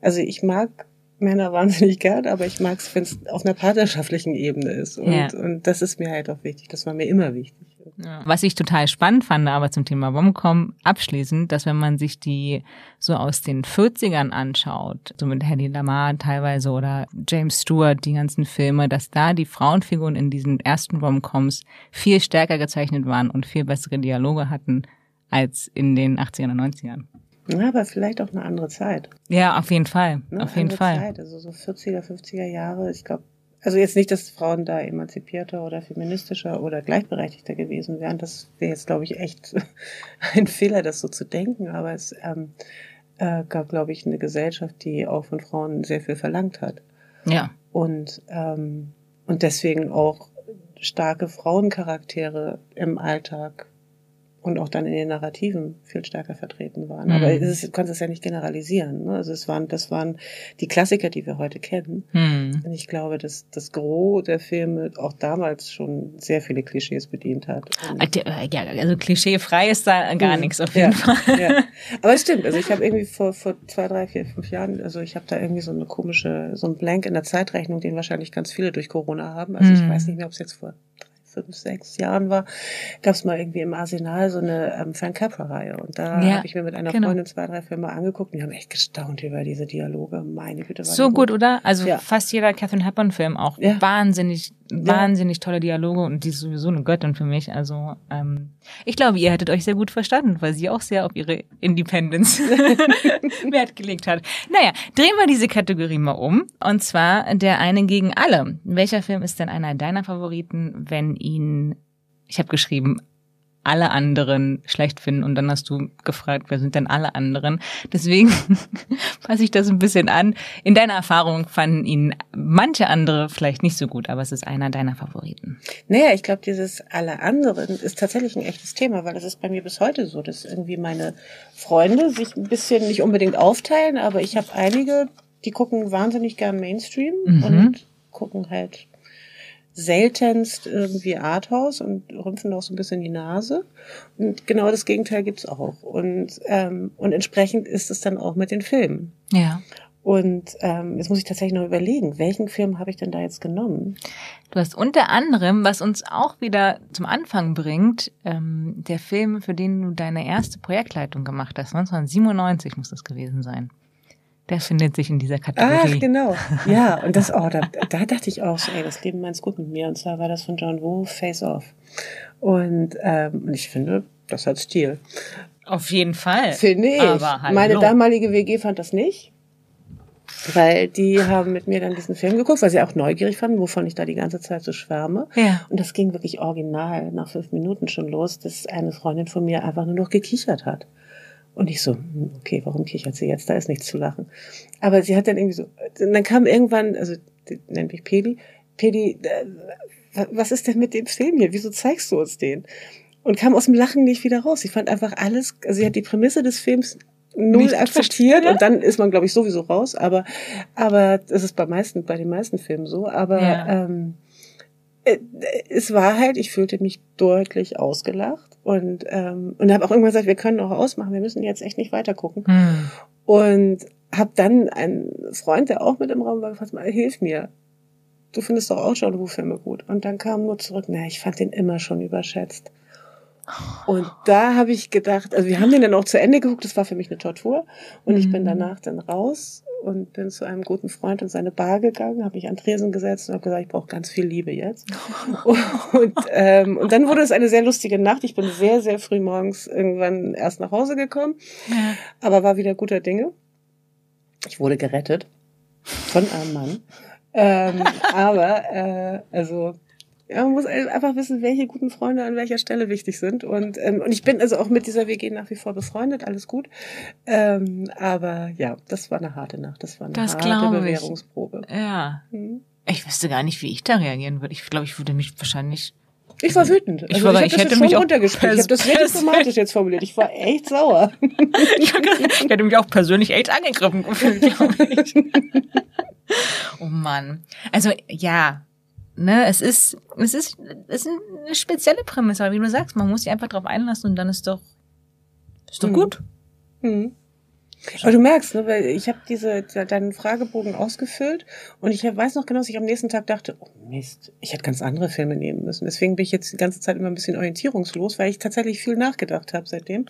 Also ich mag Männer wahnsinnig gern, aber ich mag es, wenn es auf einer partnerschaftlichen Ebene ist. Und, ja. und das ist mir halt auch wichtig. Das war mir immer wichtig. Ja. Was ich total spannend fand, aber zum Thema Bomcom abschließend, dass wenn man sich die so aus den 40ern anschaut, so mit Hedy Lamar teilweise oder James Stewart, die ganzen Filme, dass da die Frauenfiguren in diesen ersten Romcoms viel stärker gezeichnet waren und viel bessere Dialoge hatten als in den 80ern und 90ern. Ja, aber vielleicht auch eine andere Zeit. Ja, auf jeden Fall. Ne? Auf jeden Fall. Zeit, also so 40er, 50er Jahre. Ich glaube, also jetzt nicht, dass Frauen da emanzipierter oder feministischer oder gleichberechtigter gewesen wären. Das wäre jetzt, glaube ich, echt ein Fehler, das so zu denken. Aber es ähm, äh, gab, glaube ich, eine Gesellschaft, die auch von Frauen sehr viel verlangt hat. Ja. Und, ähm, und deswegen auch starke Frauencharaktere im Alltag und auch dann in den Narrativen viel stärker vertreten waren. Mhm. Aber es, du kannst es ja nicht generalisieren. Ne? Also es waren, das waren die Klassiker, die wir heute kennen. Mhm. Und ich glaube, dass das Gros der Filme auch damals schon sehr viele Klischees bedient hat. Und äh, ja, also klischeefrei ist da gar mhm. nichts auf jeden ja, Fall. Ja. Aber es stimmt. Also ich habe irgendwie vor, vor zwei, drei, vier, fünf Jahren, also ich habe da irgendwie so eine komische, so ein Blank in der Zeitrechnung, den wahrscheinlich ganz viele durch Corona haben. Also ich mhm. weiß nicht mehr, ob es jetzt vor fünf, sechs Jahren war, gab es mal irgendwie im Arsenal so eine ähm, Frank Capra-Reihe. Und da ja, habe ich mir mit einer genau. Freundin zwei, drei Filme angeguckt und die haben echt gestaunt über diese Dialoge. Meine Güte. So gut, gut, oder? Also ja. fast jeder Catherine Hepburn-Film auch. Ja. Wahnsinnig wahnsinnig tolle Dialoge und die ist sowieso eine Göttin für mich. Also ähm, ich glaube, ihr hättet euch sehr gut verstanden, weil sie auch sehr auf ihre Independence Wert gelegt hat. Naja, drehen wir diese Kategorie mal um. Und zwar der eine gegen alle. Welcher Film ist denn einer deiner Favoriten, wenn ihn, ich habe geschrieben, alle anderen schlecht finden. Und dann hast du gefragt, wer sind denn alle anderen? Deswegen passe ich das ein bisschen an. In deiner Erfahrung fanden ihn manche andere vielleicht nicht so gut, aber es ist einer deiner Favoriten. Naja, ich glaube, dieses alle anderen ist tatsächlich ein echtes Thema, weil das ist bei mir bis heute so, dass irgendwie meine Freunde sich ein bisschen nicht unbedingt aufteilen, aber ich habe einige, die gucken wahnsinnig gern Mainstream mhm. und gucken halt seltenst irgendwie Arthouse und rümpfen auch so ein bisschen die Nase. Und genau das Gegenteil gibt's auch. Und, ähm, und entsprechend ist es dann auch mit den Filmen. Ja. Und ähm, jetzt muss ich tatsächlich noch überlegen, welchen Film habe ich denn da jetzt genommen? Du hast unter anderem, was uns auch wieder zum Anfang bringt, ähm, der Film, für den du deine erste Projektleitung gemacht hast. 1997 muss das gewesen sein. Der findet sich in dieser Kategorie. Ach, genau. Ja, und das, oh, da, da dachte ich auch so, ey, das Leben meins gut mit mir. Und zwar war das von John Woo, Face Off. Und ähm, ich finde, das hat Stil. Auf jeden Fall. Finde ich. Aber hallo. Meine damalige WG fand das nicht. Weil die haben mit mir dann diesen Film geguckt, weil sie auch neugierig fanden, wovon ich da die ganze Zeit so schwärme. Ja. Und das ging wirklich original nach fünf Minuten schon los, dass eine Freundin von mir einfach nur noch gekichert hat. Und ich so, hm, okay, warum kichert sie jetzt? Da ist nichts zu lachen. Aber sie hat dann irgendwie so, dann kam irgendwann, also nennt mich Pedi, Pedi, äh, was ist denn mit dem Film hier? Wieso zeigst du uns den? Und kam aus dem Lachen nicht wieder raus. Sie fand einfach alles, also sie hat die Prämisse des Films null nicht akzeptiert und dann ist man, glaube ich, sowieso raus. Aber, aber das ist bei meisten, bei den meisten Filmen so. Aber ja. ähm, äh, es war halt, ich fühlte mich deutlich ausgelacht und ähm, und habe auch irgendwann gesagt, wir können auch ausmachen, wir müssen jetzt echt nicht weiter gucken. Hm. Und habe dann einen Freund, der auch mit im Raum war, gefragt, mal hilf mir. Du findest doch auch Genre-Filme gut. Und dann kam nur zurück, na, ich fand den immer schon überschätzt. Und da habe ich gedacht, also wir haben den dann auch zu Ende geguckt, das war für mich eine Tortur. Und mhm. ich bin mhm. danach dann raus und bin zu einem guten Freund in seine Bar gegangen, habe mich an Tresen gesetzt und habe gesagt, ich brauche ganz viel Liebe jetzt. und, ähm, und dann wurde es eine sehr lustige Nacht. Ich bin sehr, sehr früh morgens irgendwann erst nach Hause gekommen, ja. aber war wieder guter Dinge. Ich wurde gerettet von einem Mann. Ähm, aber äh, also ja, man muss einfach wissen, welche guten Freunde an welcher Stelle wichtig sind. Und, ähm, und ich bin also auch mit dieser WG nach wie vor befreundet, alles gut. Ähm, aber ja, das war eine harte Nacht. Das war eine das harte Bewährungsprobe. Ja. Hm. Ich wüsste gar nicht, wie ich da reagieren würde. Ich glaube, ich würde mich wahrscheinlich. Ich war wütend. Also ich, war, ich, ich hätte mich auch runtergespielt. Ich habe das sehr diplomatisch jetzt formuliert. Ich war echt sauer. ich, hätte mich auch persönlich echt angegriffen gefühlt, glaube ich. oh Mann. Also ja, ne, es ist, es ist, es ist eine spezielle Prämisse, aber wie du sagst, man muss sich einfach drauf einlassen und dann ist doch, ist doch mhm. gut. Mhm. Aber du merkst, ne, weil ich habe diese deinen Fragebogen ausgefüllt und ich weiß noch genau, dass ich am nächsten Tag dachte, oh Mist, ich hätte ganz andere Filme nehmen müssen. Deswegen bin ich jetzt die ganze Zeit immer ein bisschen orientierungslos, weil ich tatsächlich viel nachgedacht habe seitdem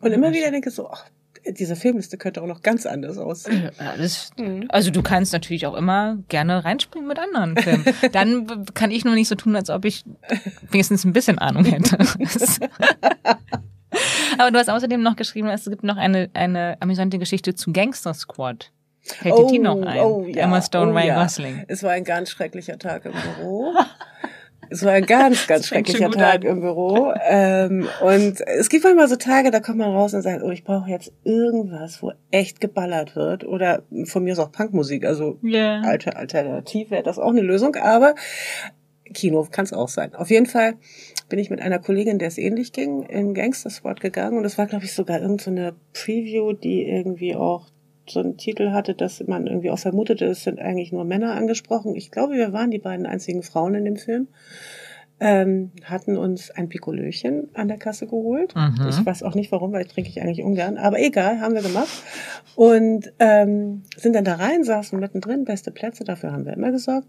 und immer wieder denke so, ach, diese Filmliste könnte auch noch ganz anders aussehen. Ja, das, mhm. Also du kannst natürlich auch immer gerne reinspringen mit anderen Filmen. Dann kann ich nur nicht so tun, als ob ich wenigstens ein bisschen Ahnung hätte. Aber du hast außerdem noch geschrieben, es gibt noch eine, eine amüsante Geschichte zu Gangster Squad. Fällt oh, dir die noch ein? Oh, ja, Emma Stone, oh, Ryan ja. Gosling. Es war ein ganz schrecklicher Tag im Büro. Es war ein ganz, ganz schrecklicher Tag an. im Büro. Ähm, und es gibt manchmal so Tage, da kommt man raus und sagt, oh, ich brauche jetzt irgendwas, wo echt geballert wird. Oder von mir ist auch Punkmusik. Also yeah. alte alternativ wäre das auch eine Lösung. Aber Kino kann es auch sein. Auf jeden Fall bin ich mit einer Kollegin, der es ähnlich ging, in Gangster Squad gegangen. Und es war, glaube ich, sogar irgendeine so Preview, die irgendwie auch so einen Titel hatte, dass man irgendwie auch vermutete, es sind eigentlich nur Männer angesprochen. Ich glaube, wir waren die beiden einzigen Frauen in dem Film. Ähm, hatten uns ein Pikolöchen an der Kasse geholt. Mhm. Ich weiß auch nicht warum, weil ich trinke ich eigentlich ungern. Aber egal, haben wir gemacht. Und ähm, sind dann da rein, saßen mittendrin, beste Plätze, dafür haben wir immer gesorgt.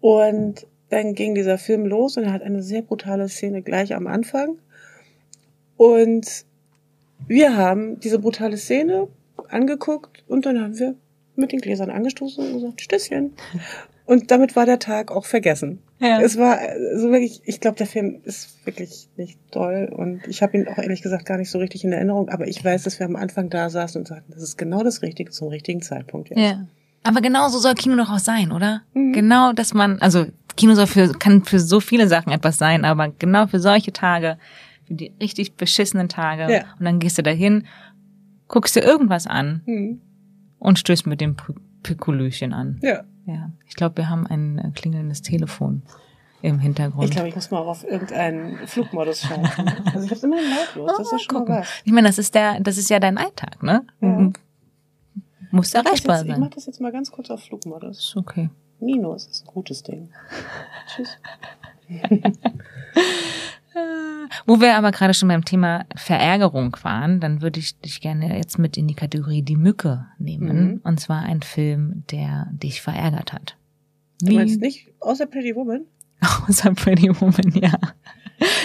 Und dann ging dieser Film los und er hat eine sehr brutale Szene gleich am Anfang. Und wir haben diese brutale Szene angeguckt und dann haben wir mit den Gläsern angestoßen und gesagt, Stößchen. Und damit war der Tag auch vergessen. Ja. Es war so also wirklich, ich glaube, der Film ist wirklich nicht toll und ich habe ihn auch ehrlich gesagt gar nicht so richtig in Erinnerung, aber ich weiß, dass wir am Anfang da saßen und sagten, das ist genau das Richtige zum richtigen Zeitpunkt jetzt. Ja. Aber genau so soll Kino doch auch sein, oder? Mhm. Genau, dass man, also Kino soll für, kann für so viele Sachen etwas sein, aber genau für solche Tage für die richtig beschissenen Tage. Ja. Und dann gehst du dahin, guckst dir irgendwas an Hm. und stößt mit dem P- Pikolöchen an. Ja. Ja. Ich glaube, wir haben ein äh, klingelndes Telefon im Hintergrund. Ich glaube, ich muss mal auf irgendeinen Flugmodus schalten. Also ich habe immer lautlos, das ist schon mal Gucken. was. Ich meine, das ist der, das ist ja dein Alltag, ne? Ja. Muss mach das erreichbar jetzt- Ich sein. mache das jetzt mal ganz kurz auf Flugmodus. Ist okay. Minus ist ein gutes Ding. Tschüss. Wo wir aber gerade schon beim Thema Verärgerung waren, dann würde ich dich gerne jetzt mit in die Kategorie Die Mücke nehmen. Mhm. Und zwar ein Film, der dich verärgert hat. Du meinst nicht außer Pretty Woman? Außer Pretty Woman, ja.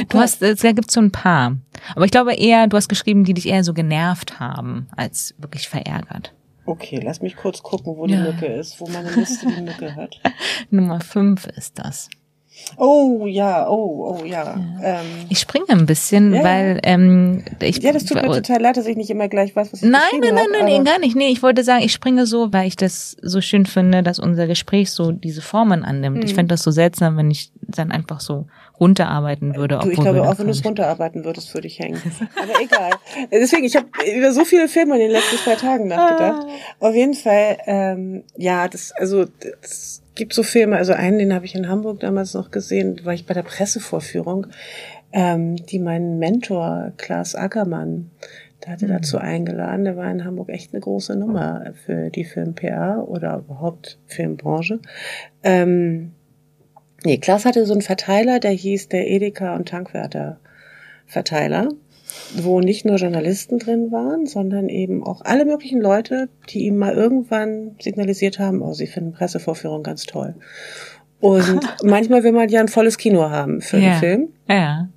Du hast, es- da gibt's so ein paar. Aber ich glaube eher, du hast geschrieben, die dich eher so genervt haben, als wirklich verärgert. Okay, lass mich kurz gucken, wo Ja. die Mücke ist, wo meine Liste die Mücke hat. Nummer fünf ist das. Oh ja, oh, oh ja. Ähm, Ich springe ein bisschen, Ja, ja. weil ähm, ich ja, das tut mir total leid, dass ich nicht immer gleich weiß, was ich Nein, nein, nein, nein, nein, gar nicht. Nee, ich wollte sagen, ich springe so, weil ich das so schön finde, dass unser Gespräch so diese Formen annimmt. Mhm. Ich fände das so seltsam, wenn ich dann einfach so runterarbeiten würde. Du, ich glaube, auch wenn du es runterarbeiten würdest, würde ich hängen. Aber egal. Deswegen, ich habe über so viele Filme in den letzten zwei Tagen nachgedacht. Ah. Auf jeden Fall, ähm, ja, das, also es gibt so Filme, also einen, den habe ich in Hamburg damals noch gesehen, war ich bei der Pressevorführung, ähm, die meinen Mentor Klaas Ackermann, der hatte Mhm. dazu eingeladen. Der war in Hamburg echt eine große Nummer für die Film-PR oder überhaupt Filmbranche. Ähm, nee, Klaas hatte so einen Verteiler, der hieß der Edeka und Tankwärter Verteiler, wo nicht nur Journalisten drin waren, sondern eben auch alle möglichen Leute, die ihm mal irgendwann signalisiert haben, oh, sie finden Pressevorführungen ganz toll. Und manchmal will man ja ein volles Kino haben für Ja. einen Film. Ja.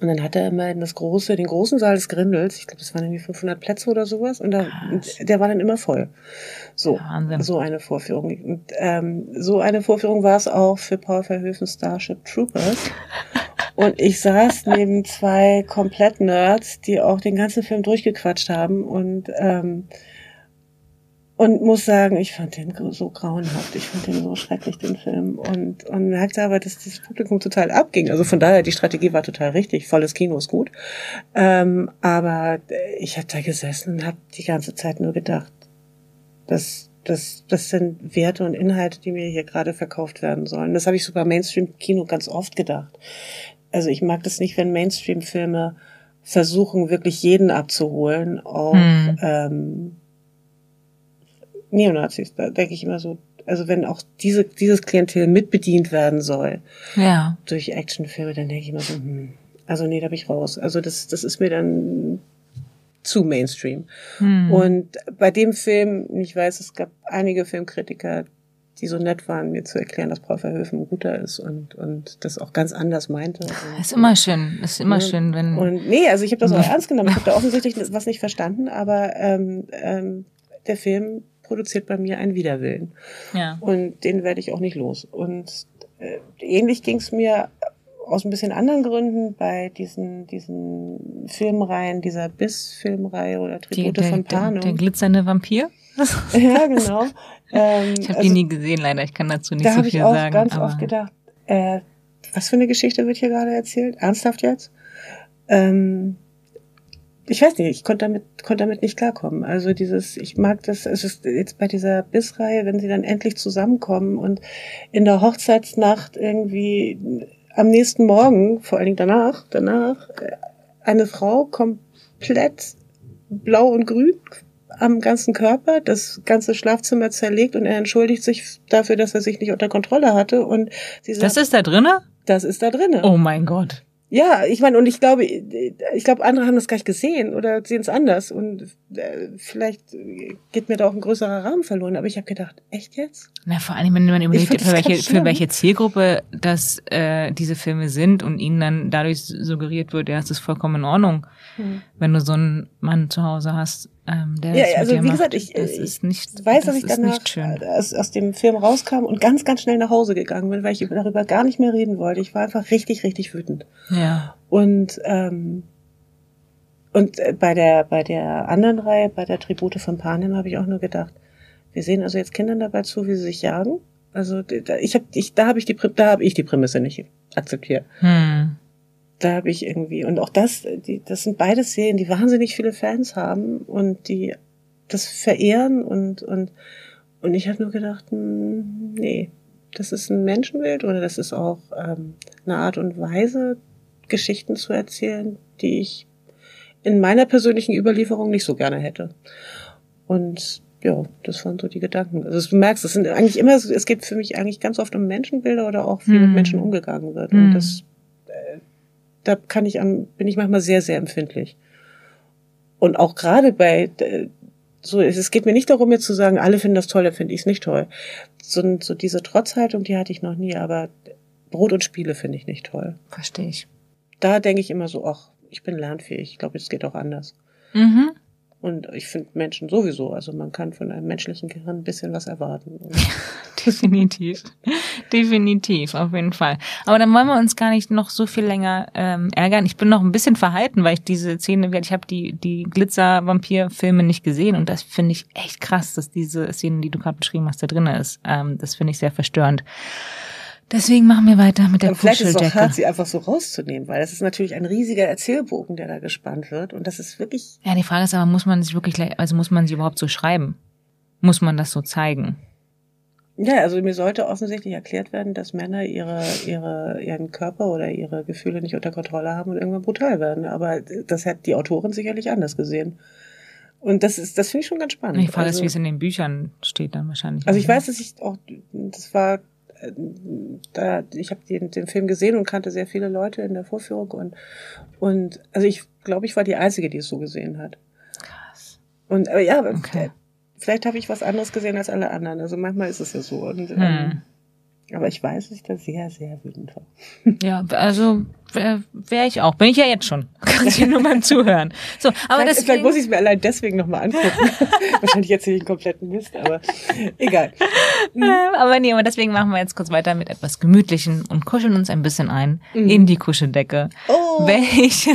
Und dann hat er immer in das große, den großen Saal des Grindels, ich glaube, das waren irgendwie 500 Plätze oder sowas, und, da, der war dann immer voll. So, Wahnsinn. so eine Vorführung. Und, ähm, so eine Vorführung war es auch für Paul Verhoeven Starship Troopers. Und ich saß neben zwei Komplett-Nerds, die auch den ganzen Film durchgequatscht haben und ähm, und muss sagen, ich fand den so grauenhaft, ich fand den so schrecklich, den Film. Und, und merkte aber, dass das Publikum total abging. Also von daher, die Strategie war total richtig. Volles Kino ist gut. Ähm, aber ich habe da gesessen und habe die ganze Zeit nur gedacht, das, das, das sind Werte und Inhalte, die mir hier gerade verkauft werden sollen. Das habe ich so beim Mainstream-Kino ganz oft gedacht. Also ich mag das nicht, wenn Mainstream-Filme versuchen, wirklich jeden abzuholen, auch Hm. ähm, Neonazis, da denke ich immer so, also wenn auch diese, dieses Klientel mitbedient werden soll Ja. durch Actionfilme, dann denke ich immer so, hm, also nee, da bin ich raus. Also das, das ist mir dann zu Mainstream. Hm. Und bei dem Film, ich weiß, es gab einige Filmkritiker, die so nett waren, mir zu erklären, dass Paul Verhoeven ein guter ist und, und das auch ganz anders meinte. Und, ist immer schön. Ist immer Und- schön, wenn. und nee, also ich habe das auch ernst genommen. Ich habe da offensichtlich was nicht verstanden, aber ähm, ähm, der Film produziert bei mir einen Widerwillen. ja. Und den werde ich auch nicht los. Und äh, ähnlich ging es mir aus ein bisschen anderen Gründen bei diesen, diesen Filmreihen, dieser Biss-Filmreihe oder Die, Tribute der, von der, Panem. der glitzernde Vampir? ja, genau. Ähm, Ich habe also die nie gesehen, leider. Ich kann dazu nicht da so habe ich viel auch sagen. ganz oft gedacht, äh, was für eine Geschichte wird hier gerade erzählt? Ernsthaft jetzt? Ähm, ich weiß nicht, ich konnte damit, konnte damit nicht klarkommen. Also dieses, ich mag das, es ist jetzt bei dieser Bissreihe, wenn sie dann endlich zusammenkommen und in der Hochzeitsnacht irgendwie am nächsten Morgen, vor allen Dingen danach, danach, äh, eine Frau komplett blau und grün am ganzen Körper, das ganze Schlafzimmer zerlegt und er entschuldigt sich dafür, dass er sich nicht unter Kontrolle hatte und sie sagt, das ist da drinne? das ist da drinne. Oh mein Gott. Ja, ich meine, und ich glaube, ich glaube, andere haben das gar nicht gesehen oder sehen es anders. Und äh, vielleicht geht mir da auch ein größerer Rahmen verloren. Aber ich habe gedacht, echt jetzt? Na, vor allem, wenn man überlegt, für welche, für welche Zielgruppe das äh, diese Filme sind und ihnen dann dadurch suggeriert wird, ja, es ist vollkommen in Ordnung, wenn du so einen Mann zu Hause hast, ähm, Ja, also wie gesagt, ich, das ich nicht, weiß, das dass ich danach schön. aus, aus dem Film rauskam und ganz, ganz schnell nach Hause gegangen bin, weil ich darüber gar nicht mehr reden wollte. Ich war einfach richtig, richtig wütend. Ja. Und ähm, und äh, bei der bei der anderen Reihe, bei der Tribute von Panem, habe ich auch nur gedacht, wir sehen also jetzt Kindern dabei zu, wie sie sich jagen. Also da, ich habe ich da habe ich die da habe ich die Prämisse nicht akzeptiert. Hm. Da habe ich irgendwie, und auch das, die, das sind beide Serien, die wahnsinnig viele Fans haben und die das verehren und, und, und ich habe nur gedacht, hm, nee, das ist ein Menschenbild oder das ist auch ähm, eine Art und Weise, Geschichten zu erzählen, die ich in meiner persönlichen Überlieferung nicht so gerne hätte. Und ja, das waren so die Gedanken. Also du merkst, es sind eigentlich immer, es geht für mich eigentlich ganz oft um Menschenbilder oder auch wie hm. mit Menschen umgegangen wird. Hm. Und das, äh, da kann ich an, bin ich manchmal sehr, sehr empfindlich. Und auch gerade bei äh, so, es geht mir nicht darum, jetzt zu sagen, alle finden das toll, dann finde ich es nicht toll. So, so diese Trotzhaltung, die hatte ich noch nie, aber Brot und Spiele finde ich nicht toll. Verstehe ich. Da denke ich immer so, ach, ich bin lernfähig. Ich glaube, es geht auch anders. Mhm. Und ich finde Menschen sowieso, also man kann von einem menschlichen Gehirn ein bisschen was erwarten. Definitiv. Definitiv, auf jeden Fall. Aber dann wollen wir uns gar nicht noch so viel länger ähm, ärgern. Ich bin noch ein bisschen verhalten, weil ich diese Szene, ich habe die, die Glitzer-Vampir-Filme nicht gesehen und das finde ich echt krass, dass diese Szene, die du gerade beschrieben hast, da drin ist. Ähm, das finde ich sehr verstörend. Deswegen machen wir weiter mit der und Vielleicht ist es auch hart, sie einfach so rauszunehmen, weil es ist natürlich ein riesiger Erzählbogen, der da gespannt wird. Und das ist wirklich. Ja, die Frage ist aber, muss man sich wirklich, also muss man sie überhaupt so schreiben? Muss man das so zeigen? Ja, also mir sollte offensichtlich erklärt werden, dass Männer ihre, ihre, ihren Körper oder ihre Gefühle nicht unter Kontrolle haben und irgendwann brutal werden. Aber das hat die Autorin sicherlich anders gesehen. Und das ist, das finde ich schon ganz spannend. Die Frage also, wie es in den Büchern steht dann wahrscheinlich. Also ich weiß, dass ich auch, das war da, ich habe den, den Film gesehen und kannte sehr viele Leute in der Vorführung und, und also ich glaube, ich war die Einzige, die es so gesehen hat. Krass. Und aber ja, okay. Vielleicht habe ich was anderes gesehen als alle anderen. Also manchmal ist es ja so. Und, hm. ähm, aber ich weiß, dass ich da sehr, sehr wütend war. Ja, also wäre wär ich auch. Bin ich ja jetzt schon. Kann ich nur beim Zuhören. So, aber vielleicht, deswegen, vielleicht muss ich es mir allein deswegen nochmal angucken. Wahrscheinlich jetzt nicht den kompletten Mist, aber egal. Mhm. Aber nee, aber deswegen machen wir jetzt kurz weiter mit etwas Gemütlichen und kuscheln uns ein bisschen ein mhm. in die Kuscheldecke. Oh. Welche,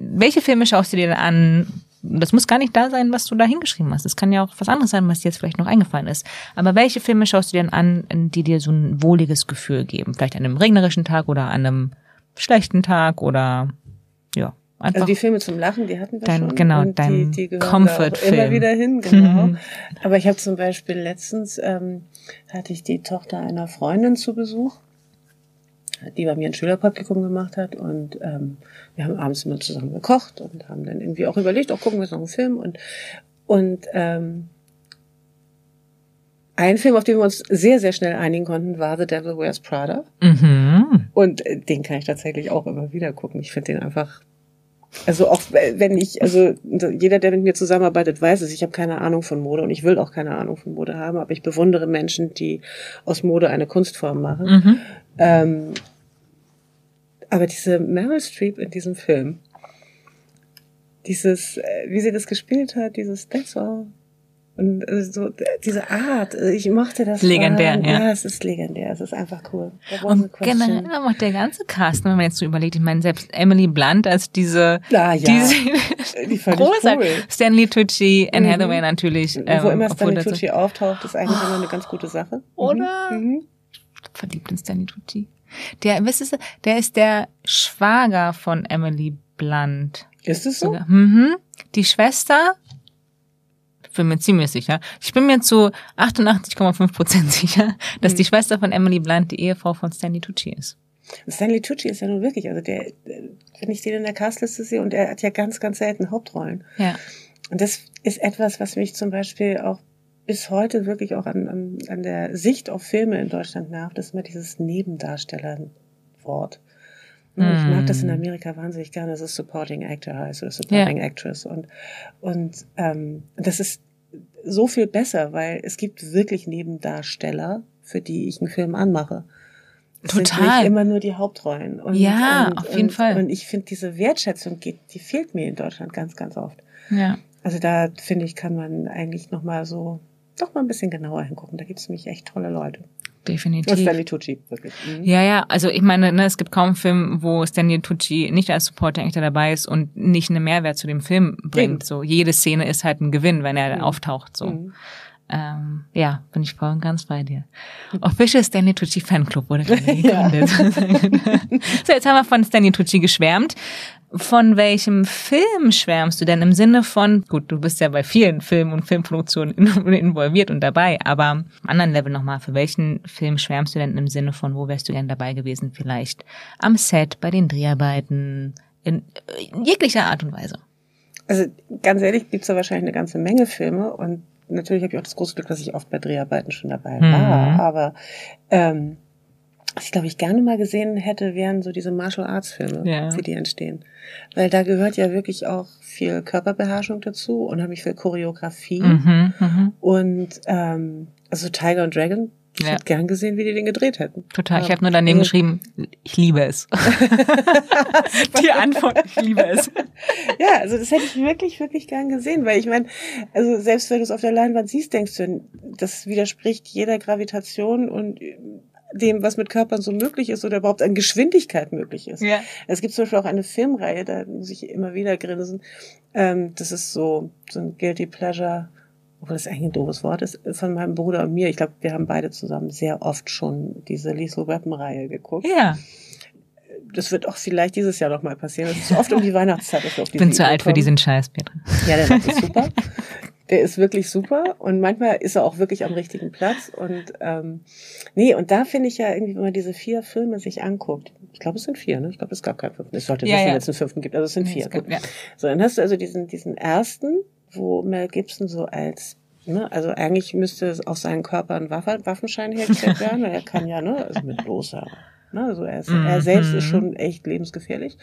welche Filme schaust du dir denn an? Das muss gar nicht da sein, was du da hingeschrieben hast. Es kann ja auch was anderes sein, was dir jetzt vielleicht noch eingefallen ist. Aber welche Filme schaust du dir denn an, die dir so ein wohliges Gefühl geben? Vielleicht an einem regnerischen Tag oder an einem schlechten Tag oder ja. Einfach also die Filme zum Lachen, die hatten wir dein, schon. Genau, und dein die, die Comfort-Film. Immer wieder hin, genau. Aber ich habe zum Beispiel letztens ähm, hatte ich die Tochter einer Freundin zu Besuch die bei mir ein Schülerpraktikum gemacht hat und ähm, wir haben abends immer zusammen gekocht und haben dann irgendwie auch überlegt, auch gucken wir jetzt noch einen Film und und ähm, ein Film, auf den wir uns sehr, sehr schnell einigen konnten, war The Devil Wears Prada. Mhm. Und äh, den kann ich tatsächlich auch immer wieder gucken. Ich finde den einfach, also auch wenn ich, also jeder, der mit mir zusammenarbeitet, weiß es, ich habe keine Ahnung von Mode und ich will auch keine Ahnung von Mode haben, aber ich bewundere Menschen, die aus Mode eine Kunstform machen. Mhm. Ähm, aber diese Meryl Streep in diesem Film, dieses, äh, wie sie das gespielt hat, dieses That's all. Und äh, so diese Art, äh, ich mochte das. Legendär, ja. Ja, es ist legendär, es ist einfach cool. Und generell auch der ganze Cast, wenn man jetzt so überlegt, ich meine, selbst Emily Blunt als diese, ah, ja. diese die große, cool. Stanley Tucci, Anne mhm. Hathaway natürlich. Ähm, Wo immer Stanley Tucci auftaucht, ist eigentlich oh. immer eine ganz gute Sache. Oder? Mhm. mhm. Verliebt in Stanley Tucci. Der, was ist, der ist der Schwager von Emily Blunt. Ist es so? Mhm. Die Schwester, bin mir ziemlich sicher. Ich bin mir zu 88,5 Prozent sicher, dass mhm. die Schwester von Emily Blunt die Ehefrau von Stanley Tucci ist. Stanley Tucci ist ja nun wirklich, also der, wenn ich den in der Castliste sehe, und er hat ja ganz, ganz selten Hauptrollen. Ja. Und das ist etwas, was mich zum Beispiel auch bis heute wirklich auch an, an, an der Sicht auf Filme in Deutschland nervt, ist immer dieses Nebendarstellerwort. Mm. Ich mag das in hm. Amerika wahnsinnig gerne, dass es Supporting Actor heißt oder Supporting ja. Actress. Und, und ähm, das ist so viel besser, weil es gibt wirklich Nebendarsteller, für die ich einen Film anmache. Es Total. Sind nicht immer nur die Hauptrollen. Und, ja, und, auf jeden und, Fall. Und ich finde, diese Wertschätzung geht, die fehlt mir in Deutschland ganz, ganz oft. Ja. Also da finde ich, kann man eigentlich nochmal so doch mal ein bisschen genauer hingucken. Da gibt es nämlich echt tolle Leute. Definitiv. Stanley Tucci, wirklich. Mhm. Ja, ja, also ich meine, ne, es gibt kaum einen Film, wo Stanley Tucci nicht als Supporting Actor dabei ist und nicht einen Mehrwert zu dem Film bringt. Mhm. So jede Szene ist halt ein Gewinn, wenn er mhm. auftaucht. So. Mhm. ähm, ja, bin ich voll und ganz bei dir. Official Stanley Tucci Fanclub wurde gerade gegründet. so, jetzt haben wir von Stanley Tucci geschwärmt. Von welchem Film schwärmst du denn im Sinne von, gut, du bist ja bei vielen Filmen und Filmproduktionen involviert und dabei, aber am anderen Level nochmal, für welchen Film schwärmst du denn im Sinne von, wo wärst du gern dabei gewesen? Vielleicht am Set, bei den Dreharbeiten, in, in jeglicher Art und Weise. Also ganz ehrlich, gibt's da wahrscheinlich eine ganze Menge Filme und natürlich habe ich auch das große Glück, dass ich oft bei Dreharbeiten schon dabei war, mhm. aber ähm, was ich glaube ich gerne mal gesehen hätte, wären so diese Martial Arts Filme, ja. wie die entstehen. Weil da gehört ja wirklich auch viel Körperbeherrschung dazu und habe ich viel Choreografie. Mhm, mh. Und ähm, also Tiger und Dragon, ich ja. hätte gern gesehen, wie die den gedreht hätten. Total. Ich habe nur daneben also, geschrieben, ich liebe es. die Antwort, ich liebe es. ja, also das hätte ich wirklich, wirklich gern gesehen, weil ich meine, also selbst wenn du es auf der Leinwand siehst, denkst du, das widerspricht jeder Gravitation und dem, was mit Körpern so möglich ist oder überhaupt an Geschwindigkeit möglich ist. Ja. Es gibt zum Beispiel auch eine Filmreihe, da muss ich immer wieder grinsen. Ähm, das ist so, so ein Guilty Pleasure, obwohl das eigentlich ein doofes Wort ist, von meinem Bruder und mir. Ich glaube, wir haben beide zusammen sehr oft schon diese Lethal Weapon Reihe geguckt. Ja. Das wird auch vielleicht dieses Jahr noch mal passieren. Das ist oft um die Weihnachtszeit. Ich bin zu alt kommen. für diesen Scheiß, Petra. Ja, der ist super. Der ist wirklich super und manchmal ist er auch wirklich am richtigen Platz. Und ähm, nee, und da finde ich ja irgendwie, wenn man diese vier Filme sich anguckt, ich glaube, es sind vier, ne? Ich glaube, es gab keinen fünften. Ich sollte ja, wissen, ja. wenn es einen fünften gibt. Also es sind nee, vier. Gibt, ja. So, dann hast du also diesen, diesen ersten, wo Mel Gibson so als Ne, also eigentlich müsste es auf seinen Körper ein Waffenschein hergestellt werden. er kann ja, ne, also mit bloßer Ne? Also er, ist, mhm. er selbst ist schon echt lebensgefährlich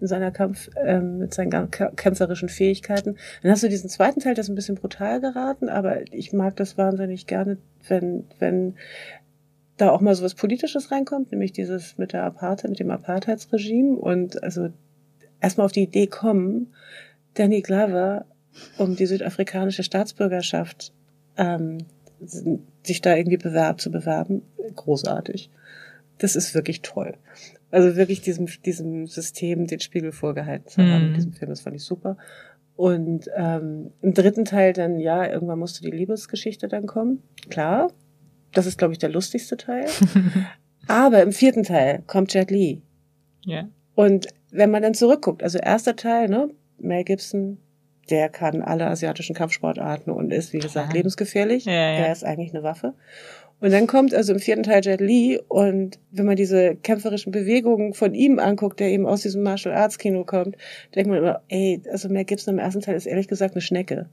in seiner Kampf, ähm, mit seinen kämpferischen Fähigkeiten. Dann hast du diesen zweiten Teil, der ist ein bisschen brutal geraten, aber ich mag das wahnsinnig gerne, wenn, wenn da auch mal so was Politisches reinkommt, nämlich dieses mit der Apartheid, mit dem Apartheidsregime und also erstmal auf die Idee kommen, Danny Glover um die südafrikanische Staatsbürgerschaft ähm, sich da irgendwie bewerb, zu bewerben, großartig das ist wirklich toll. Also wirklich diesem, diesem System den Spiegel vorgehalten zu haben. Mhm. Diesem Film, das fand ich super. Und ähm, im dritten Teil dann, ja, irgendwann musste die Liebesgeschichte dann kommen. Klar, das ist, glaube ich, der lustigste Teil. Aber im vierten Teil kommt Jet Li. Ja. Und wenn man dann zurückguckt, also erster Teil, ne, Mel Gibson, der kann alle asiatischen Kampfsportarten und ist, wie gesagt, lebensgefährlich. Ja, ja. Er ist eigentlich eine Waffe. Und dann kommt also im vierten Teil Jet Li und wenn man diese kämpferischen Bewegungen von ihm anguckt, der eben aus diesem Martial Arts Kino kommt, denkt man immer, ey, also mehr Gibson im ersten Teil ist ehrlich gesagt eine Schnecke.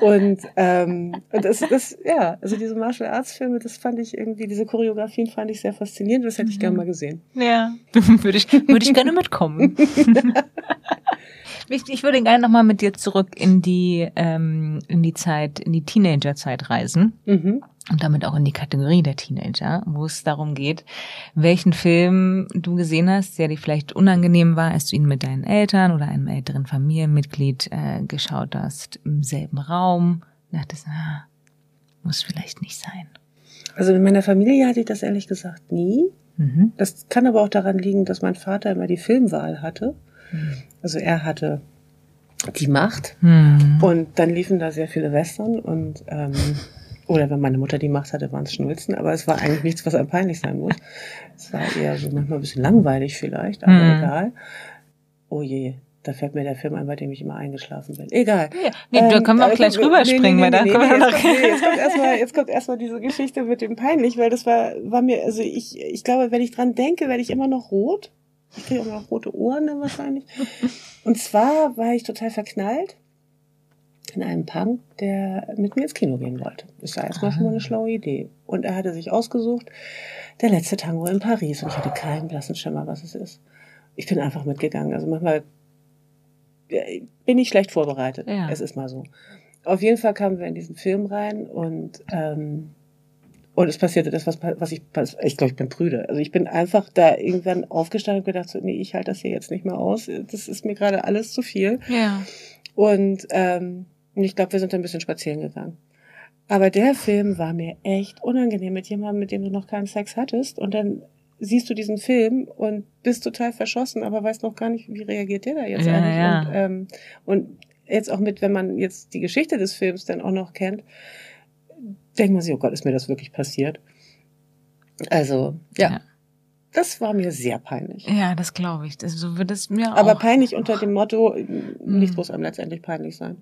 Und, ähm, und das, das, ja, also diese Martial Arts Filme, das fand ich irgendwie, diese Choreografien fand ich sehr faszinierend, das hätte ich gerne mal gesehen. Ja, würde ich, würde ich gerne mitkommen. ich, ich würde gerne nochmal mit dir zurück in die, ähm, in die Zeit, in die Teenagerzeit reisen. Mhm und damit auch in die Kategorie der Teenager, wo es darum geht, welchen Film du gesehen hast, der dir vielleicht unangenehm war, als du ihn mit deinen Eltern oder einem älteren Familienmitglied äh, geschaut hast, im selben Raum, dachtest, ah, muss vielleicht nicht sein. Also in meiner Familie hatte ich das ehrlich gesagt nie. Mhm. Das kann aber auch daran liegen, dass mein Vater immer die Filmwahl hatte. Mhm. Also er hatte die Macht mhm. und dann liefen da sehr viele Western und ähm, oder wenn meine Mutter die Macht hatte, waren es Schnulzen, aber es war eigentlich nichts, was einem peinlich sein muss. Es war eher so manchmal ein bisschen langweilig vielleicht, aber hm. egal. Oh je, da fällt mir der Film ein, bei dem ich immer eingeschlafen bin. Egal. Ja, nee, ähm, da können wir auch gleich rüberspringen, nee, nee, nee, weil da nee, nee, jetzt, kommt, nee, jetzt kommt erstmal, jetzt kommt erstmal diese Geschichte mit dem peinlich, weil das war, war mir, also ich, ich glaube, wenn ich dran denke, werde ich immer noch rot. Ich kriege auch noch rote Ohren dann wahrscheinlich. Und zwar war ich total verknallt in einem Punk, der mit mir ins Kino gehen wollte. Das war erstmal schon mal eine schlaue Idee. Und er hatte sich ausgesucht, der letzte Tango in Paris. Und ich hatte keinen blassen Schimmer, was es ist. Ich bin einfach mitgegangen. Also manchmal bin ich schlecht vorbereitet. Ja. Es ist mal so. Auf jeden Fall kamen wir in diesen Film rein und ähm, und es passierte das, was, was ich, ich glaube, ich bin prüde. Also ich bin einfach da irgendwann aufgestanden und gedacht, so, nee, ich halte das hier jetzt nicht mehr aus. Das ist mir gerade alles zu viel. Ja. Und ähm, und ich glaube, wir sind ein bisschen spazieren gegangen. Aber der Film war mir echt unangenehm mit jemandem, mit dem du noch keinen Sex hattest. Und dann siehst du diesen Film und bist total verschossen, aber weißt noch gar nicht, wie reagiert der da jetzt ja, eigentlich. Ja. Und, ähm, und jetzt auch mit, wenn man jetzt die Geschichte des Films dann auch noch kennt, denkt man sich, oh Gott, ist mir das wirklich passiert? Also, ja. ja. Das war mir sehr peinlich. Ja, das glaube ich. Das, so wird es mir auch. Aber peinlich unter dem Motto, nichts muss einem letztendlich peinlich sein.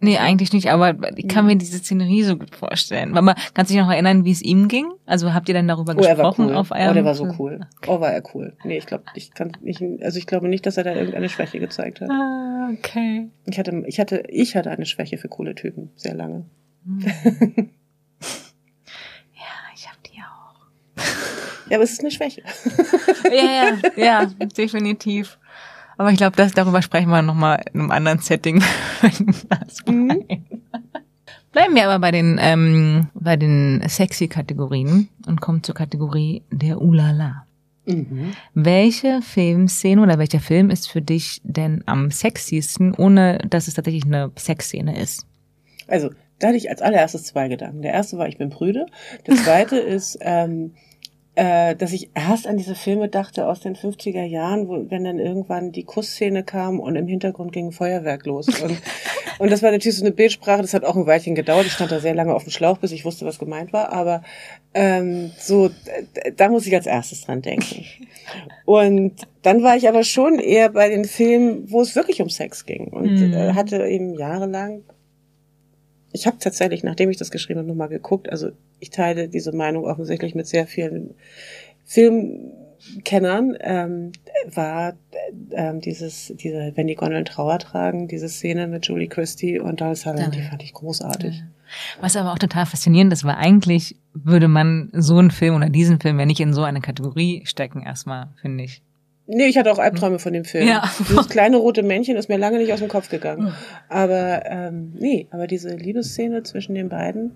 Nee, eigentlich nicht, aber ich kann mir diese Szenerie so gut vorstellen. Aber kannst du dich noch erinnern, wie es ihm ging? Also habt ihr dann darüber oh, gesprochen cool. auf eurem... Oh, der war so cool. Okay. Oh, war er cool. Nee, ich glaube, ich kann nicht, also ich glaube nicht, dass er da irgendeine Schwäche gezeigt hat. Ah, okay. Ich hatte, ich hatte, ich hatte eine Schwäche für coole Typen, sehr lange. Hm. ja, ich hab die auch. ja, aber es ist eine Schwäche. ja, ja, ja, definitiv. Aber ich glaube, das darüber sprechen wir nochmal in einem anderen Setting. mhm. Bleiben wir aber bei den ähm, bei den sexy Kategorien und kommen zur Kategorie der Ulala. Mhm. Welche Filmszene oder welcher Film ist für dich denn am sexiesten, ohne dass es tatsächlich eine Sexszene ist? Also, da hatte ich als allererstes zwei Gedanken. Der erste war, ich bin prüde. Der zweite ist, ähm, äh, dass ich erst an diese Filme dachte aus den 50er Jahren, wo, wenn dann irgendwann die Kussszene kam und im Hintergrund ging ein Feuerwerk los. Und, und das war natürlich so eine Bildsprache, das hat auch ein Weilchen gedauert. Ich stand da sehr lange auf dem Schlauch, bis ich wusste, was gemeint war. Aber ähm, so, da muss ich als erstes dran denken. Und dann war ich aber schon eher bei den Filmen, wo es wirklich um Sex ging. Und mhm. äh, hatte eben jahrelang ich habe tatsächlich, nachdem ich das geschrieben habe, nochmal geguckt. Also ich teile diese Meinung offensichtlich mit sehr vielen Filmkennern. Ähm, war ähm, dieses, diese, wenn die Gondeln Trauer tragen, diese Szene mit Julie Christie und Donald Sutherland, ja. die fand ich großartig. Was aber auch total faszinierend ist, weil eigentlich würde man so einen Film oder diesen Film ja nicht in so eine Kategorie stecken, erstmal, finde ich. Nee, ich hatte auch Albträume von dem Film. Ja. Dieses kleine rote Männchen ist mir lange nicht aus dem Kopf gegangen. Aber ähm, nee, aber diese Liebesszene zwischen den beiden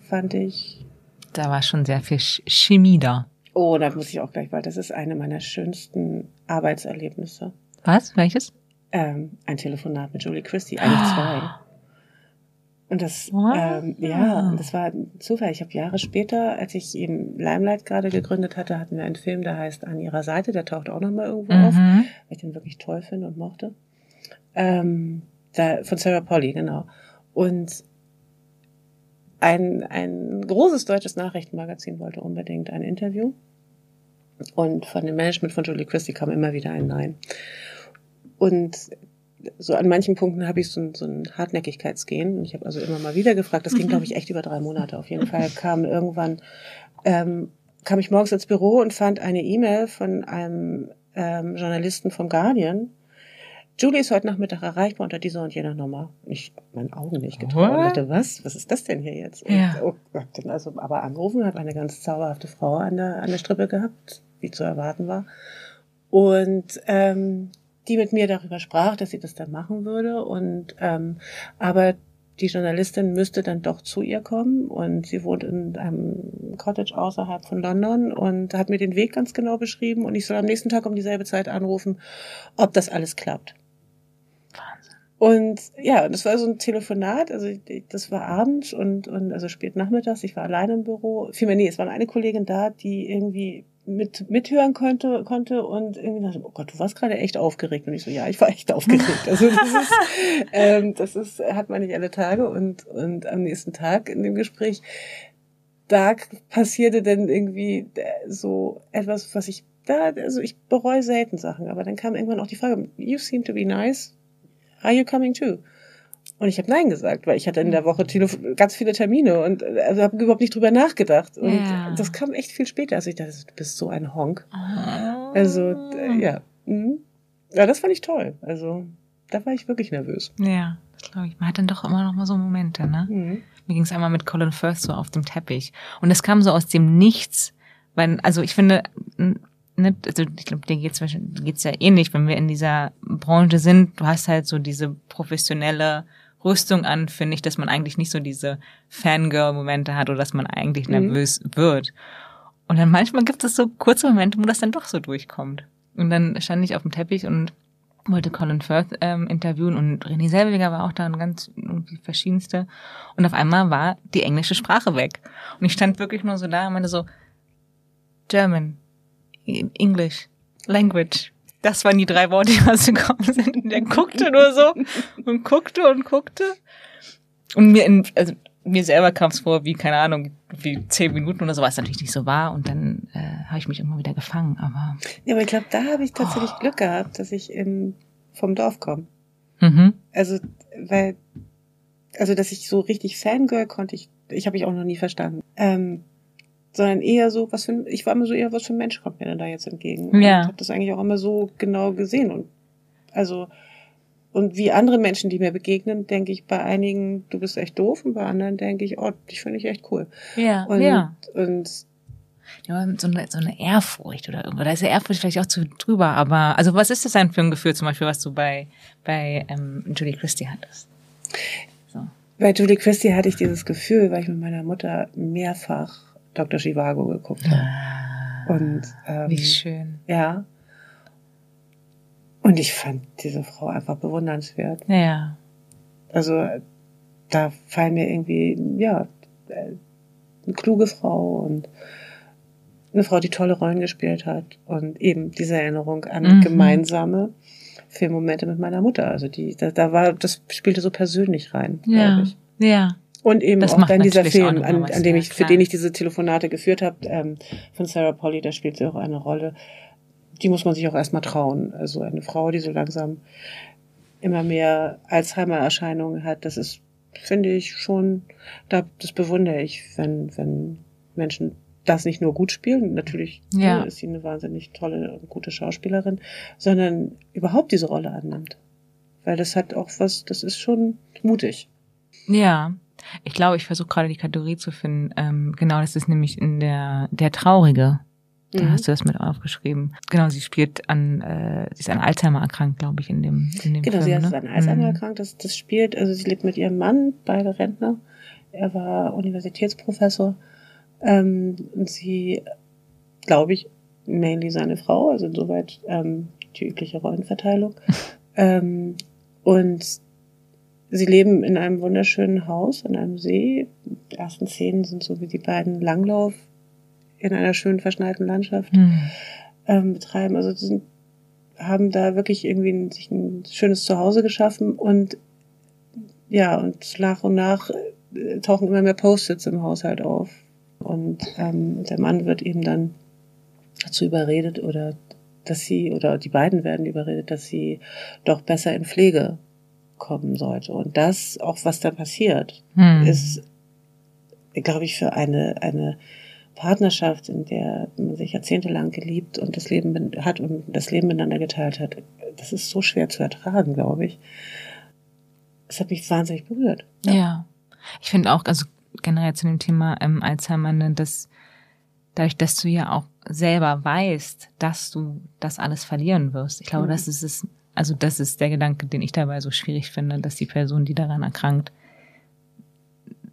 fand ich. Da war schon sehr viel Chemie da. Oh, da muss ich auch gleich weil Das ist eine meiner schönsten Arbeitserlebnisse. Was? Welches? Ähm, ein Telefonat mit Julie Christie, eigentlich ah. zwei. Und das, ähm, ja, und das war Zufall. Ich habe Jahre später, als ich eben Limelight gerade gegründet hatte, hatten wir einen Film, der heißt An ihrer Seite. Der taucht auch nochmal irgendwo mhm. auf, weil ich den wirklich toll finde und mochte. Ähm, da, von Sarah Polly, genau. Und ein, ein großes deutsches Nachrichtenmagazin wollte unbedingt ein Interview. Und von dem Management von Julie Christie kam immer wieder ein Nein. Und so an manchen Punkten habe ich so ein, so ein Hartnäckigkeitsgehen. Ich habe also immer mal wieder gefragt. Das ging, glaube ich, echt über drei Monate. Auf jeden Fall kam irgendwann, ähm, kam ich morgens ins Büro und fand eine E-Mail von einem ähm, Journalisten vom Guardian. Julie ist heute Nachmittag erreichbar unter dieser und jener Nummer. Ich habe meinen Augen nicht getraut. Und dachte, was? Was ist das denn hier jetzt? Ja. Und, oh, dann also aber angerufen, hat eine ganz zauberhafte Frau an der, an der Strippe gehabt, wie zu erwarten war. Und ähm, die mit mir darüber sprach, dass sie das dann machen würde. Und ähm, aber die Journalistin müsste dann doch zu ihr kommen und sie wohnt in einem Cottage außerhalb von London und hat mir den Weg ganz genau beschrieben und ich soll am nächsten Tag um dieselbe Zeit anrufen, ob das alles klappt. Wahnsinn. Und ja, das war so ein Telefonat, also das war abends und, und also spät nachmittags, ich war alleine im Büro. Vielmehr, nee, es war eine Kollegin da, die irgendwie mit mithören konnte konnte und irgendwie dachte, oh Gott, du warst gerade echt aufgeregt und ich so, ja, ich war echt aufgeregt. Also das ist, ähm, das ist hat man nicht alle Tage und und am nächsten Tag in dem Gespräch da passierte dann irgendwie äh, so etwas, was ich da also ich bereue selten Sachen, aber dann kam irgendwann auch die Frage, you seem to be nice, are you coming too? Und ich habe Nein gesagt, weil ich hatte in der Woche ganz viele Termine und also habe überhaupt nicht drüber nachgedacht. Und ja. das kam echt viel später. Also ich dachte, du bist so ein Honk. Oh. Also, äh, ja. Mhm. Ja, das fand ich toll. Also, da war ich wirklich nervös. Ja, das glaube ich. Man hat dann doch immer noch mal so Momente, ne? Mhm. Mir ging es einmal mit Colin Firth so auf dem Teppich. Und es kam so aus dem Nichts. Weil, also ich finde, ne, also ich glaube, dir geht's, geht's ja ähnlich, wenn wir in dieser Branche sind. Du hast halt so diese professionelle Rüstung an, finde ich, dass man eigentlich nicht so diese Fangirl-Momente hat oder dass man eigentlich mhm. nervös wird. Und dann manchmal gibt es so kurze Momente, wo das dann doch so durchkommt. Und dann stand ich auf dem Teppich und wollte Colin Firth ähm, interviewen und René Selweger war auch da und ganz irgendwie verschiedenste. Und auf einmal war die englische Sprache weg. Und ich stand wirklich nur so da und meinte so, German, English, Language, das waren die drei Worte, die rausgekommen sind. Und der guckte nur so und guckte und guckte. Und mir in, also mir selber kam es vor, wie, keine Ahnung, wie zehn Minuten oder so, was natürlich nicht so war. Und dann äh, habe ich mich immer wieder gefangen. Aber ja, aber ich glaube, da habe ich tatsächlich oh. Glück gehabt, dass ich in, vom Dorf komme. Mhm. Also, weil, also, dass ich so richtig Fangirl konnte ich, ich habe ich auch noch nie verstanden. Ähm, sondern eher so, was für, ich war immer so eher, was für ein Mensch kommt mir denn da jetzt entgegen? Ja. Und habe das eigentlich auch immer so genau gesehen und also und wie andere Menschen, die mir begegnen, denke ich bei einigen, du bist echt doof und bei anderen denke ich, oh, dich finde ich echt cool. Ja, und, ja. Und ja, so eine, so eine Ehrfurcht oder irgendwo. Da ist ja Ehrfurcht vielleicht auch zu drüber, aber also was ist das denn für ein Gefühl zum Beispiel, was du bei, bei ähm, Julie Christie hattest? So. Bei Julie Christie hatte ich dieses Gefühl, weil ich mit meiner Mutter mehrfach Dr. Chivago geguckt habe. Ah, und ähm, wie schön. Ja. Und ich fand diese Frau einfach bewundernswert. Ja. Also da fallen mir irgendwie, ja, eine kluge Frau und eine Frau, die tolle Rollen gespielt hat und eben diese Erinnerung an mhm. gemeinsame Filmmomente mit meiner Mutter. Also die, da, da war, das spielte so persönlich rein, ja. glaube ich. Ja. Und eben das auch dann dieser Film, an, an dem ich, für den ich diese Telefonate geführt habe, ähm, von Sarah Polly, da spielt sie auch eine Rolle. Die muss man sich auch erstmal trauen. Also eine Frau, die so langsam immer mehr Alzheimer-Erscheinungen hat, das ist, finde ich schon, da, das bewundere ich, wenn, wenn Menschen das nicht nur gut spielen, natürlich ja. Ne, ist sie eine wahnsinnig tolle und gute Schauspielerin, sondern überhaupt diese Rolle annimmt. Weil das hat auch was, das ist schon mutig. Ja, ich glaube, ich versuche gerade die Kategorie zu finden. Ähm, genau, das ist nämlich in der der Traurige. Da mhm. hast du das mit aufgeschrieben. Genau, sie spielt an, äh, sie ist an Alzheimer erkrankt, glaube ich, in dem, in dem genau, Film. Genau, sie ist ne? an Alzheimer mhm. erkrankt. Das, das spielt, also sie lebt mit ihrem Mann, beide Rentner. Er war Universitätsprofessor. Ähm, und sie, glaube ich, mainly seine Frau, also insoweit ähm, die übliche Rollenverteilung. ähm, und Sie leben in einem wunderschönen Haus an einem See. Die ersten Szenen sind so wie die beiden Langlauf in einer schönen verschneiten Landschaft mhm. ähm, betreiben. Also sie sind, haben da wirklich irgendwie ein, sich ein schönes Zuhause geschaffen und ja, und nach und nach äh, tauchen immer mehr Post-its im Haushalt auf. Und ähm, der Mann wird eben dann dazu überredet oder dass sie, oder die beiden werden überredet, dass sie doch besser in Pflege kommen sollte. Und das, auch was da passiert, hm. ist, glaube ich, für eine, eine Partnerschaft, in der man sich jahrzehntelang geliebt und das Leben hat und das Leben miteinander geteilt hat, das ist so schwer zu ertragen, glaube ich. Es hat mich wahnsinnig berührt. Ja. ja. Ich finde auch, also generell zu dem Thema ähm, Alzheimer, ne, dass dadurch, dass du ja auch selber weißt, dass du das alles verlieren wirst. Ich glaube, mhm. das ist es also das ist der Gedanke, den ich dabei so schwierig finde, dass die Person, die daran erkrankt,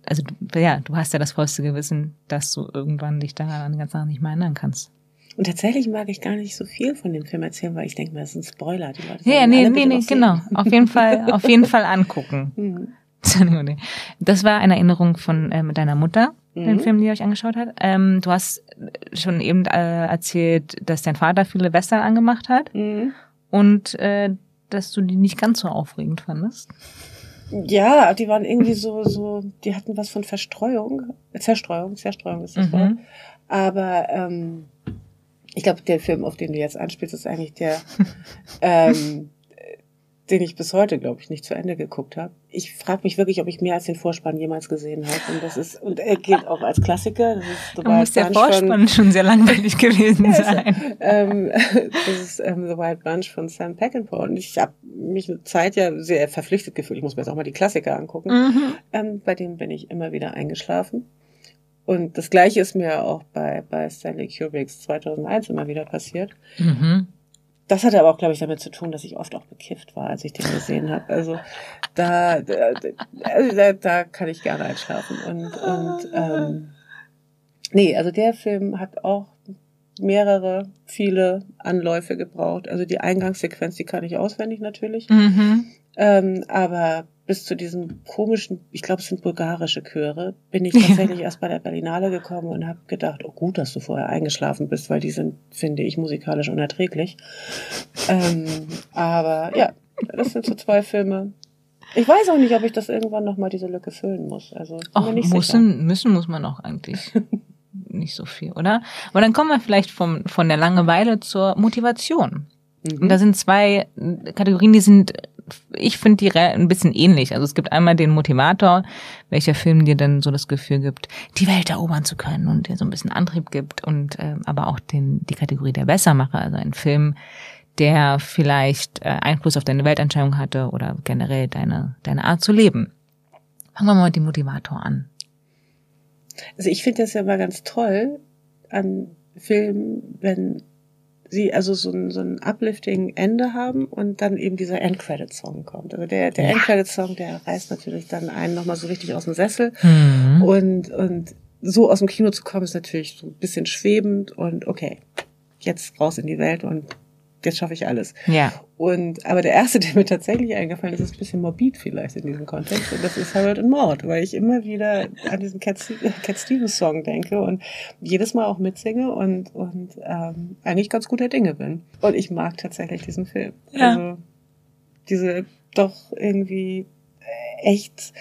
also ja, du hast ja das vollste Gewissen, dass du irgendwann dich daran an die ganze Sache nicht mehr erinnern kannst. Und tatsächlich mag ich gar nicht so viel von dem Film erzählen, weil ich denke mir, das ist ein Spoiler. Die Leute ja, nee, nee, nee, genau. Auf jeden Fall, auf jeden Fall angucken. Mhm. Das war eine Erinnerung von äh, mit deiner Mutter, mhm. den Film, die ihr euch angeschaut hat. Ähm, du hast schon eben äh, erzählt, dass dein Vater viele Western angemacht hat. Mhm und äh, dass du die nicht ganz so aufregend fandest. Ja, die waren irgendwie so, so, die hatten was von Verstreuung, Zerstreuung, Zerstreuung ist das mhm. Wort. Aber ähm, ich glaube, der Film, auf den du jetzt anspielst, ist eigentlich der, ähm, den ich bis heute, glaube ich, nicht zu Ende geguckt habe. Ich frage mich wirklich, ob ich mehr als den Vorspann jemals gesehen habe. Und das ist, und er gilt auch als Klassiker. Das ist The muss der Vorspann von, schon sehr langweilig gewesen sein. ähm, das ist ähm, The Wild Bunch von Sam Peckinpah. Und ich habe mich eine Zeit ja sehr verpflichtet gefühlt. Ich muss mir jetzt auch mal die Klassiker angucken. Mhm. Ähm, bei denen bin ich immer wieder eingeschlafen. Und das Gleiche ist mir auch bei, bei Stanley Kubricks 2001 immer wieder passiert. Mhm. Das hatte aber auch, glaube ich, damit zu tun, dass ich oft auch bekifft war, als ich den gesehen habe. Also da, da, also da, da kann ich gerne einschlafen. Und, und ähm, nee, also der Film hat auch mehrere, viele Anläufe gebraucht. Also die Eingangssequenz, die kann ich auswendig natürlich. Mhm. Ähm, aber bis zu diesem komischen, ich glaube, es sind bulgarische Chöre, bin ich tatsächlich ja. erst bei der Berlinale gekommen und habe gedacht, oh gut, dass du vorher eingeschlafen bist, weil die sind, finde ich, musikalisch unerträglich. ähm, aber ja, das sind so zwei Filme, Ich weiß auch nicht, ob ich das irgendwann nochmal diese Lücke füllen muss. Also Och, nicht müssen, müssen muss man auch eigentlich nicht so viel, oder? Aber dann kommen wir vielleicht vom, von der Langeweile zur Motivation. Mhm. Und da sind zwei Kategorien, die sind, ich finde die ein bisschen ähnlich. Also es gibt einmal den Motivator, welcher Film dir dann so das Gefühl gibt, die Welt erobern zu können und dir so ein bisschen Antrieb gibt und äh, aber auch den, die Kategorie der Bessermacher, also ein Film, der vielleicht äh, Einfluss auf deine Weltanschauung hatte oder generell deine, deine Art zu leben. Fangen wir mal mit dem Motivator an. Also ich finde das ja immer ganz toll an Filmen, wenn sie also so ein, so ein uplifting Ende haben und dann eben dieser Endcredit-Song kommt. Also der, der ja. Endcredit-Song, der reißt natürlich dann einen nochmal so richtig aus dem Sessel mhm. und, und so aus dem Kino zu kommen ist natürlich so ein bisschen schwebend und okay, jetzt raus in die Welt und jetzt schaffe ich alles. Ja. Und aber der erste, der mir tatsächlich eingefallen ist, ist ein bisschen morbid vielleicht in diesem Kontext. Und das ist Harold and Maud, weil ich immer wieder an diesen Cat, Cat Stevens Song denke und jedes Mal auch mitsinge und und ähm, eigentlich ganz guter Dinge bin. Und ich mag tatsächlich diesen Film. Ja. Also diese doch irgendwie echt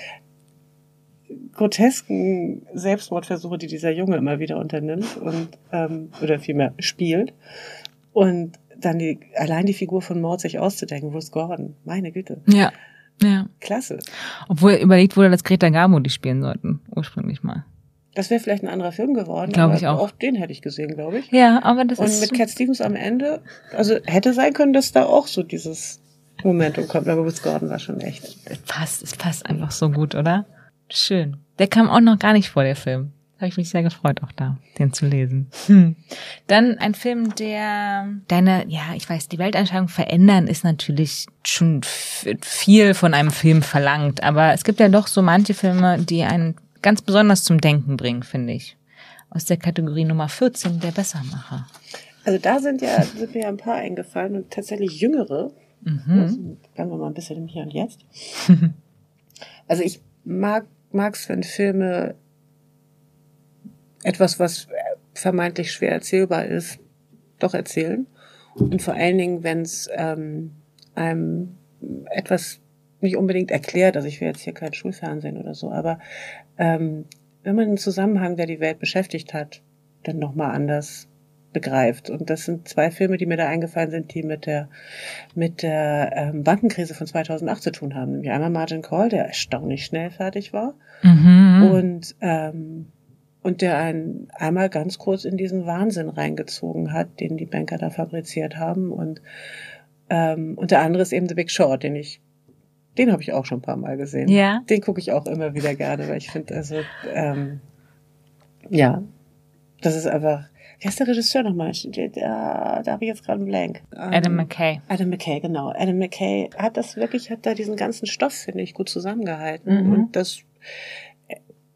grotesken Selbstmordversuche, die dieser Junge immer wieder unternimmt und ähm, oder vielmehr spielt. Und dann die, allein die Figur von Maud sich auszudenken, Bruce Gordon, meine Güte. Ja. Ja. Klasse. Obwohl überlegt wurde, dass Greta Garbo die spielen sollten, ursprünglich mal. Das wäre vielleicht ein anderer Film geworden. Glaube ich auch. Auch den hätte ich gesehen, glaube ich. Ja, aber das Und ist. Und mit Cat Stevens am Ende, also hätte sein können, dass da auch so dieses Momentum kommt, aber Bruce Gordon war schon echt. Es passt, es passt einfach so gut, oder? Schön. Der kam auch noch gar nicht vor, der Film habe ich mich sehr gefreut, auch da, den zu lesen. Hm. Dann ein Film, der deine, ja, ich weiß, die Weltanschauung verändern ist natürlich schon viel von einem Film verlangt, aber es gibt ja doch so manche Filme, die einen ganz besonders zum Denken bringen, finde ich. Aus der Kategorie Nummer 14, der Bessermacher. Also da sind ja, sind mir ja ein paar eingefallen und tatsächlich jüngere. Mhm. Also, bleiben wir mal ein bisschen im Hier und Jetzt. also ich mag, mag's, wenn Filme etwas, was vermeintlich schwer erzählbar ist, doch erzählen. Und vor allen Dingen, wenn es ähm, einem etwas nicht unbedingt erklärt, also ich will jetzt hier kein Schulfernsehen oder so, aber ähm, wenn man einen Zusammenhang, der die Welt beschäftigt hat, dann nochmal anders begreift. Und das sind zwei Filme, die mir da eingefallen sind, die mit der mit der ähm, Bankenkrise von 2008 zu tun haben. Nämlich einmal Margin Call, der erstaunlich schnell fertig war, mhm. und ähm, und der einen einmal ganz kurz in diesen Wahnsinn reingezogen hat, den die Banker da fabriziert haben. Und, ähm, und der andere ist eben The Big Short, den ich, den habe ich auch schon ein paar Mal gesehen. Ja. Den gucke ich auch immer wieder gerne, weil ich finde, also, ähm, ja, das ist einfach. Wie heißt der Regisseur nochmal? Da, da habe ich jetzt gerade einen Blank. Adam McKay. Adam McKay, genau. Adam McKay hat das wirklich, hat da diesen ganzen Stoff, finde ich, gut zusammengehalten. Mhm. Und das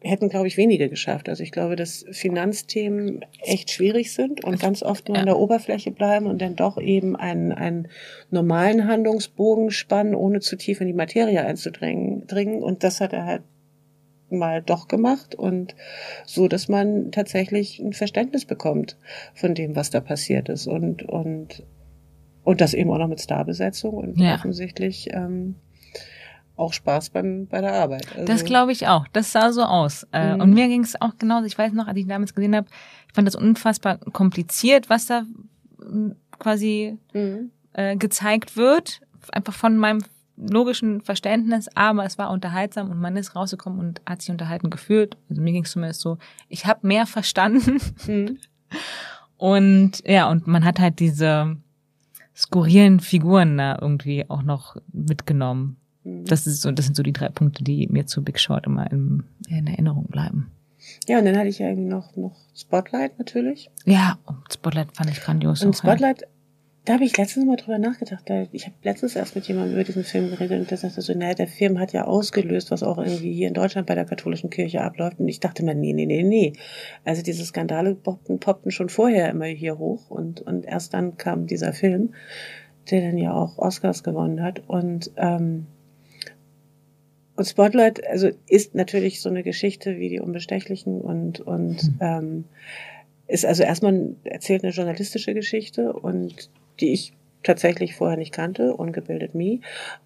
hätten, glaube ich, wenige geschafft. Also ich glaube, dass Finanzthemen echt schwierig sind und ganz oft nur ja. an der Oberfläche bleiben und dann doch eben einen, einen normalen Handlungsbogen spannen, ohne zu tief in die Materie einzudringen. Dringen. Und das hat er halt mal doch gemacht und so, dass man tatsächlich ein Verständnis bekommt von dem, was da passiert ist und und und das eben auch noch mit Starbesetzung und ja. offensichtlich ähm, auch Spaß beim, bei der Arbeit. Also das glaube ich auch. Das sah so aus. Äh, mhm. Und mir ging es auch genauso. Ich weiß noch, als ich damals gesehen habe, ich fand das unfassbar kompliziert, was da hm, quasi mhm. äh, gezeigt wird. Einfach von meinem logischen Verständnis, aber es war unterhaltsam und man ist rausgekommen und hat sich unterhalten gefühlt. Also mir ging es zumindest so, ich habe mehr verstanden. Mhm. Und ja, und man hat halt diese skurrilen Figuren da irgendwie auch noch mitgenommen. Das ist so, das sind so die drei Punkte, die mir zu Big Short immer in, in Erinnerung bleiben. Ja, und dann hatte ich ja noch, noch Spotlight natürlich. Ja, Spotlight fand ich grandios. Und Spotlight, ja. da habe ich letztens mal drüber nachgedacht. Da, ich habe letztens erst mit jemandem über diesen Film geredet und der sagte so, naja, der Film hat ja ausgelöst, was auch irgendwie hier in Deutschland bei der katholischen Kirche abläuft. Und ich dachte mir, nee, nee, nee, nee. Also diese Skandale poppten, poppten schon vorher immer hier hoch und, und erst dann kam dieser Film, der dann ja auch Oscars gewonnen hat. Und ähm, und Spotlight, also ist natürlich so eine Geschichte wie die Unbestechlichen und, und mhm. ähm, ist also erstmal erzählt eine journalistische Geschichte und die ich tatsächlich vorher nicht kannte, ungebildet me.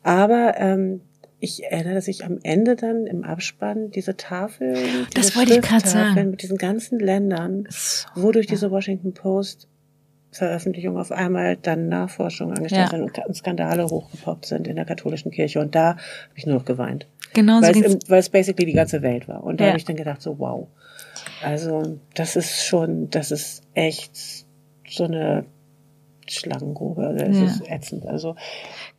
Aber ähm, ich erinnere, dass ich am Ende dann im Abspann diese Tafel, Das wollte ich gerade sagen. mit diesen ganzen Ländern, So, wo durch ja. diese Washington Post Veröffentlichung auf einmal dann Nachforschungen angestellt Ja. sind und Skandale hochgepoppt sind in der katholischen Kirche. Und da habe ich nur noch geweint. Genau so Weil es, weil es basically die ganze Welt war. Und da Ja. habe ich dann gedacht, so wow. Also das ist schon, das ist echt so eine Schlangengrube. Das Ja. ist ätzend. Also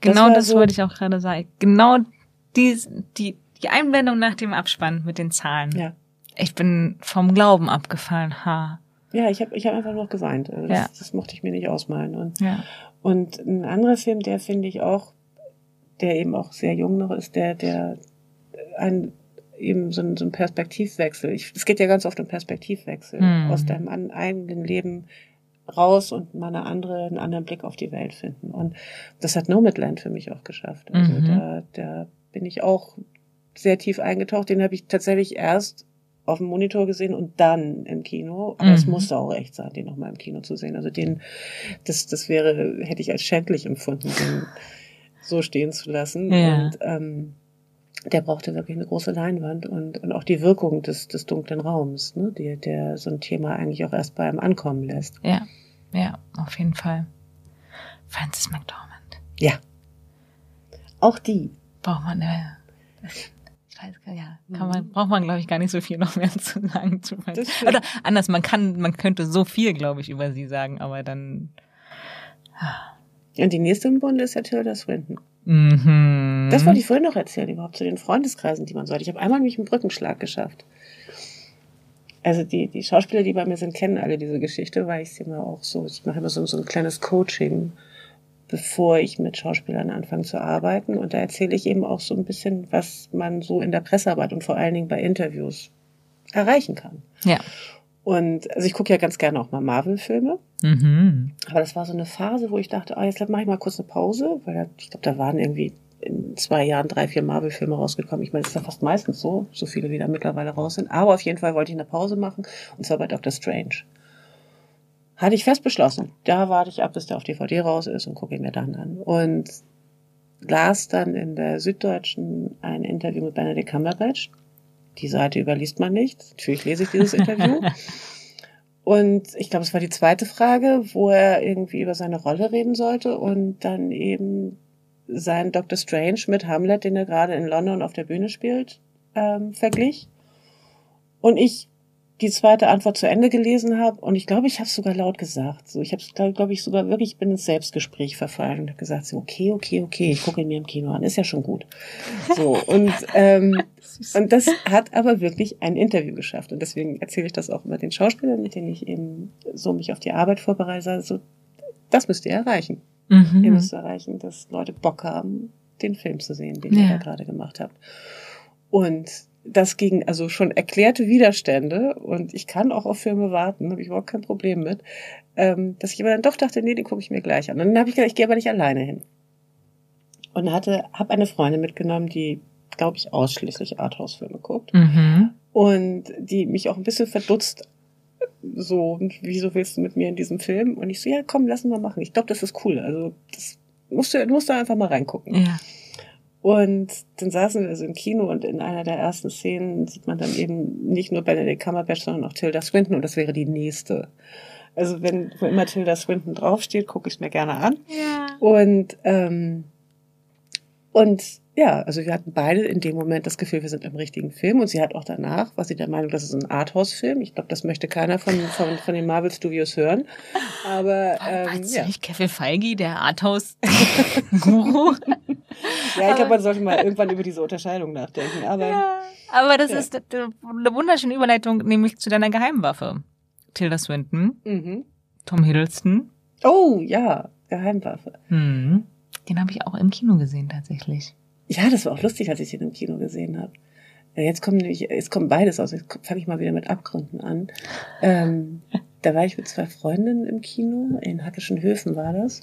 Genau war das, so- wollte ich auch gerade sagen. Genau die, die, die Einblendung nach dem Abspann mit den Zahlen. Ja. Ich bin vom Glauben abgefallen. Ha. Ja, ich habe ich hab einfach noch geweint. Also Das, Ja. das mochte ich mir nicht ausmalen. Und, Ja. und ein anderer Film, der finde ich auch, der eben auch sehr jung noch ist, der, der ein eben so ein, so ein Perspektivwechsel. Ich, es geht ja ganz oft um Perspektivwechsel Mhm. aus deinem an, eigenen Leben raus und mal eine andere, einen anderen Blick auf die Welt finden. Und das hat Nomadland für mich auch geschafft. Also Mhm. da, da bin ich auch sehr tief eingetaucht. Den habe ich tatsächlich erst auf dem Monitor gesehen und dann im Kino. Aber es Mhm. musste auch echt sein, den nochmal im Kino zu sehen. Also den, das, das wäre, hätte ich als schändlich empfunden, den so stehen zu lassen. Ja. Und ähm, der brauchte wirklich eine große Leinwand und, und auch die Wirkung des, des dunklen Raums, ne, die, der so ein Thema eigentlich auch erst bei einem ankommen lässt. Ja. Ja, auf jeden Fall. Francis McDormand. Ja. Auch die. Braucht man, äh, gar ja, kann man, braucht man, glaube ich, gar nicht so viel noch mehr zu sagen. Zu. Oder anders, man kann, man könnte so viel, glaube ich, über sie sagen, aber dann, Und die nächste im Bunde ist ja Tilda Swinton. mhm. Das wollte ich vorhin noch erzählen, überhaupt zu den Freundeskreisen, die man sollte. Ich habe einmal nämlich einen Brückenschlag geschafft. Also die, die Schauspieler, die bei mir sind, kennen alle diese Geschichte, weil ich sie immer auch so, ich mache immer so, so ein kleines Coaching, bevor ich mit Schauspielern anfange zu arbeiten. Und da erzähle ich eben auch so ein bisschen, was man so in der Pressearbeit und vor allen Dingen bei Interviews erreichen kann. Ja. Und also ich gucke ja ganz gerne auch mal Marvel-Filme. Mhm. Aber das war so eine Phase, wo ich dachte, ah, jetzt mache ich mal kurz eine Pause, weil ich glaube, da waren irgendwie in zwei Jahren drei, vier Marvel-Filme rausgekommen. Ich meine, das ist ja fast meistens so, so viele wie da mittlerweile raus sind. Aber auf jeden Fall wollte ich eine Pause machen, und zwar bei Doctor Strange. Hatte ich fest beschlossen. Da warte ich ab, bis der auf DVD raus ist und gucke ihn mir dann an. Und las dann in der Süddeutschen ein Interview mit Benedict Cumberbatch. Die Seite überliest man nicht. Natürlich lese ich dieses Interview. Und ich glaube, es war die zweite Frage, wo er irgendwie über seine Rolle reden sollte und dann eben sein Dr. Strange mit Hamlet, den er gerade in London auf der Bühne spielt, ähm, verglich. Und ich die zweite Antwort zu Ende gelesen habe und ich glaube, ich habe es sogar laut gesagt. So, ich habe es, glaube glaub ich, sogar wirklich, ich bin ins Selbstgespräch verfallen und habe gesagt, so, okay, okay, okay, ich gucke ihn mir im Kino an, ist ja schon gut. So, und, ähm, und das hat aber wirklich ein Interview geschafft. Und deswegen erzähle ich das auch immer den Schauspielern, mit denen ich eben so mich auf die Arbeit vorbereite. So, das müsst ihr erreichen. Ihr Mhm. müsst erreichen, dass Leute Bock haben, den Film zu sehen, den Ja. ihr da gerade gemacht habt. Und das gegen also schon erklärte Widerstände und ich kann auch auf Filme warten, habe ich überhaupt kein Problem mit, ähm, dass ich aber dann doch dachte, nee, den gucke ich mir gleich an. Und dann habe ich gedacht, ich gehe aber nicht alleine hin. Und hatte, habe eine Freundin mitgenommen, die, glaube ich, ausschließlich Arthouse-Filme guckt Mhm. und die mich auch ein bisschen verdutzt so, wieso willst du mit mir in diesem Film? Und ich so, ja, komm, lassen wir machen. Ich glaube, das ist cool. Also, das musst du, du musst da einfach mal reingucken. Ja. Und dann saßen wir also im Kino und in einer der ersten Szenen sieht man dann eben nicht nur Benedict Cumberbatch, sondern auch Tilda Swinton und das wäre die nächste. Also wenn wo immer Tilda Swinton draufsteht, gucke ich es mir gerne an. Ja. Und ähm, und ja, also wir hatten beide in dem Moment das Gefühl, wir sind im richtigen Film. Und sie hat auch danach, war sie der Meinung, das ist ein Arthouse-Film. Ich glaube, das möchte keiner von, von, von den Marvel Studios hören. Aber ähm, Meinst ja. nicht Kevin Feige, der Arthouse-Guru? ja, ich glaube, man sollte mal irgendwann über diese Unterscheidung nachdenken. Aber Ja. Aber das Ja. ist eine wunderschöne Überleitung, nämlich zu deiner Geheimwaffe. Tilda Swinton, mhm. Tom Hiddleston. oh ja, Geheimwaffe. Hm. Den habe ich auch im Kino gesehen tatsächlich. Ja, das war auch lustig, als ich den im Kino gesehen habe. Ja, jetzt kommen nämlich, jetzt kommt beides aus. Jetzt fange ich mal wieder mit Abgründen an. Ähm, da war ich mit zwei Freundinnen im Kino, in Hackischen Höfen war das.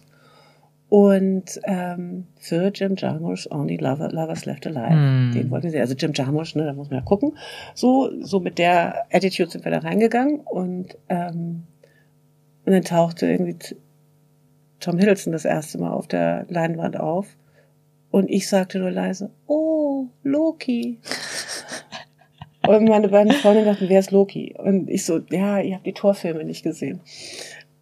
Und ähm, für Jim Jarmusch Only Lover, Lovers Left Alive. Hm. Den wollten wir sehen. Also Jim Jarmusch, ne, da muss man ja gucken. So, so mit der Attitude sind wir da reingegangen und, ähm, und dann tauchte irgendwie Tom Hiddleston das erste Mal auf der Leinwand auf. Und ich sagte nur leise, oh, Loki. und meine beiden Freunde dachten, wer ist Loki? Und ich so, ja, ihr habt die Torfilme nicht gesehen.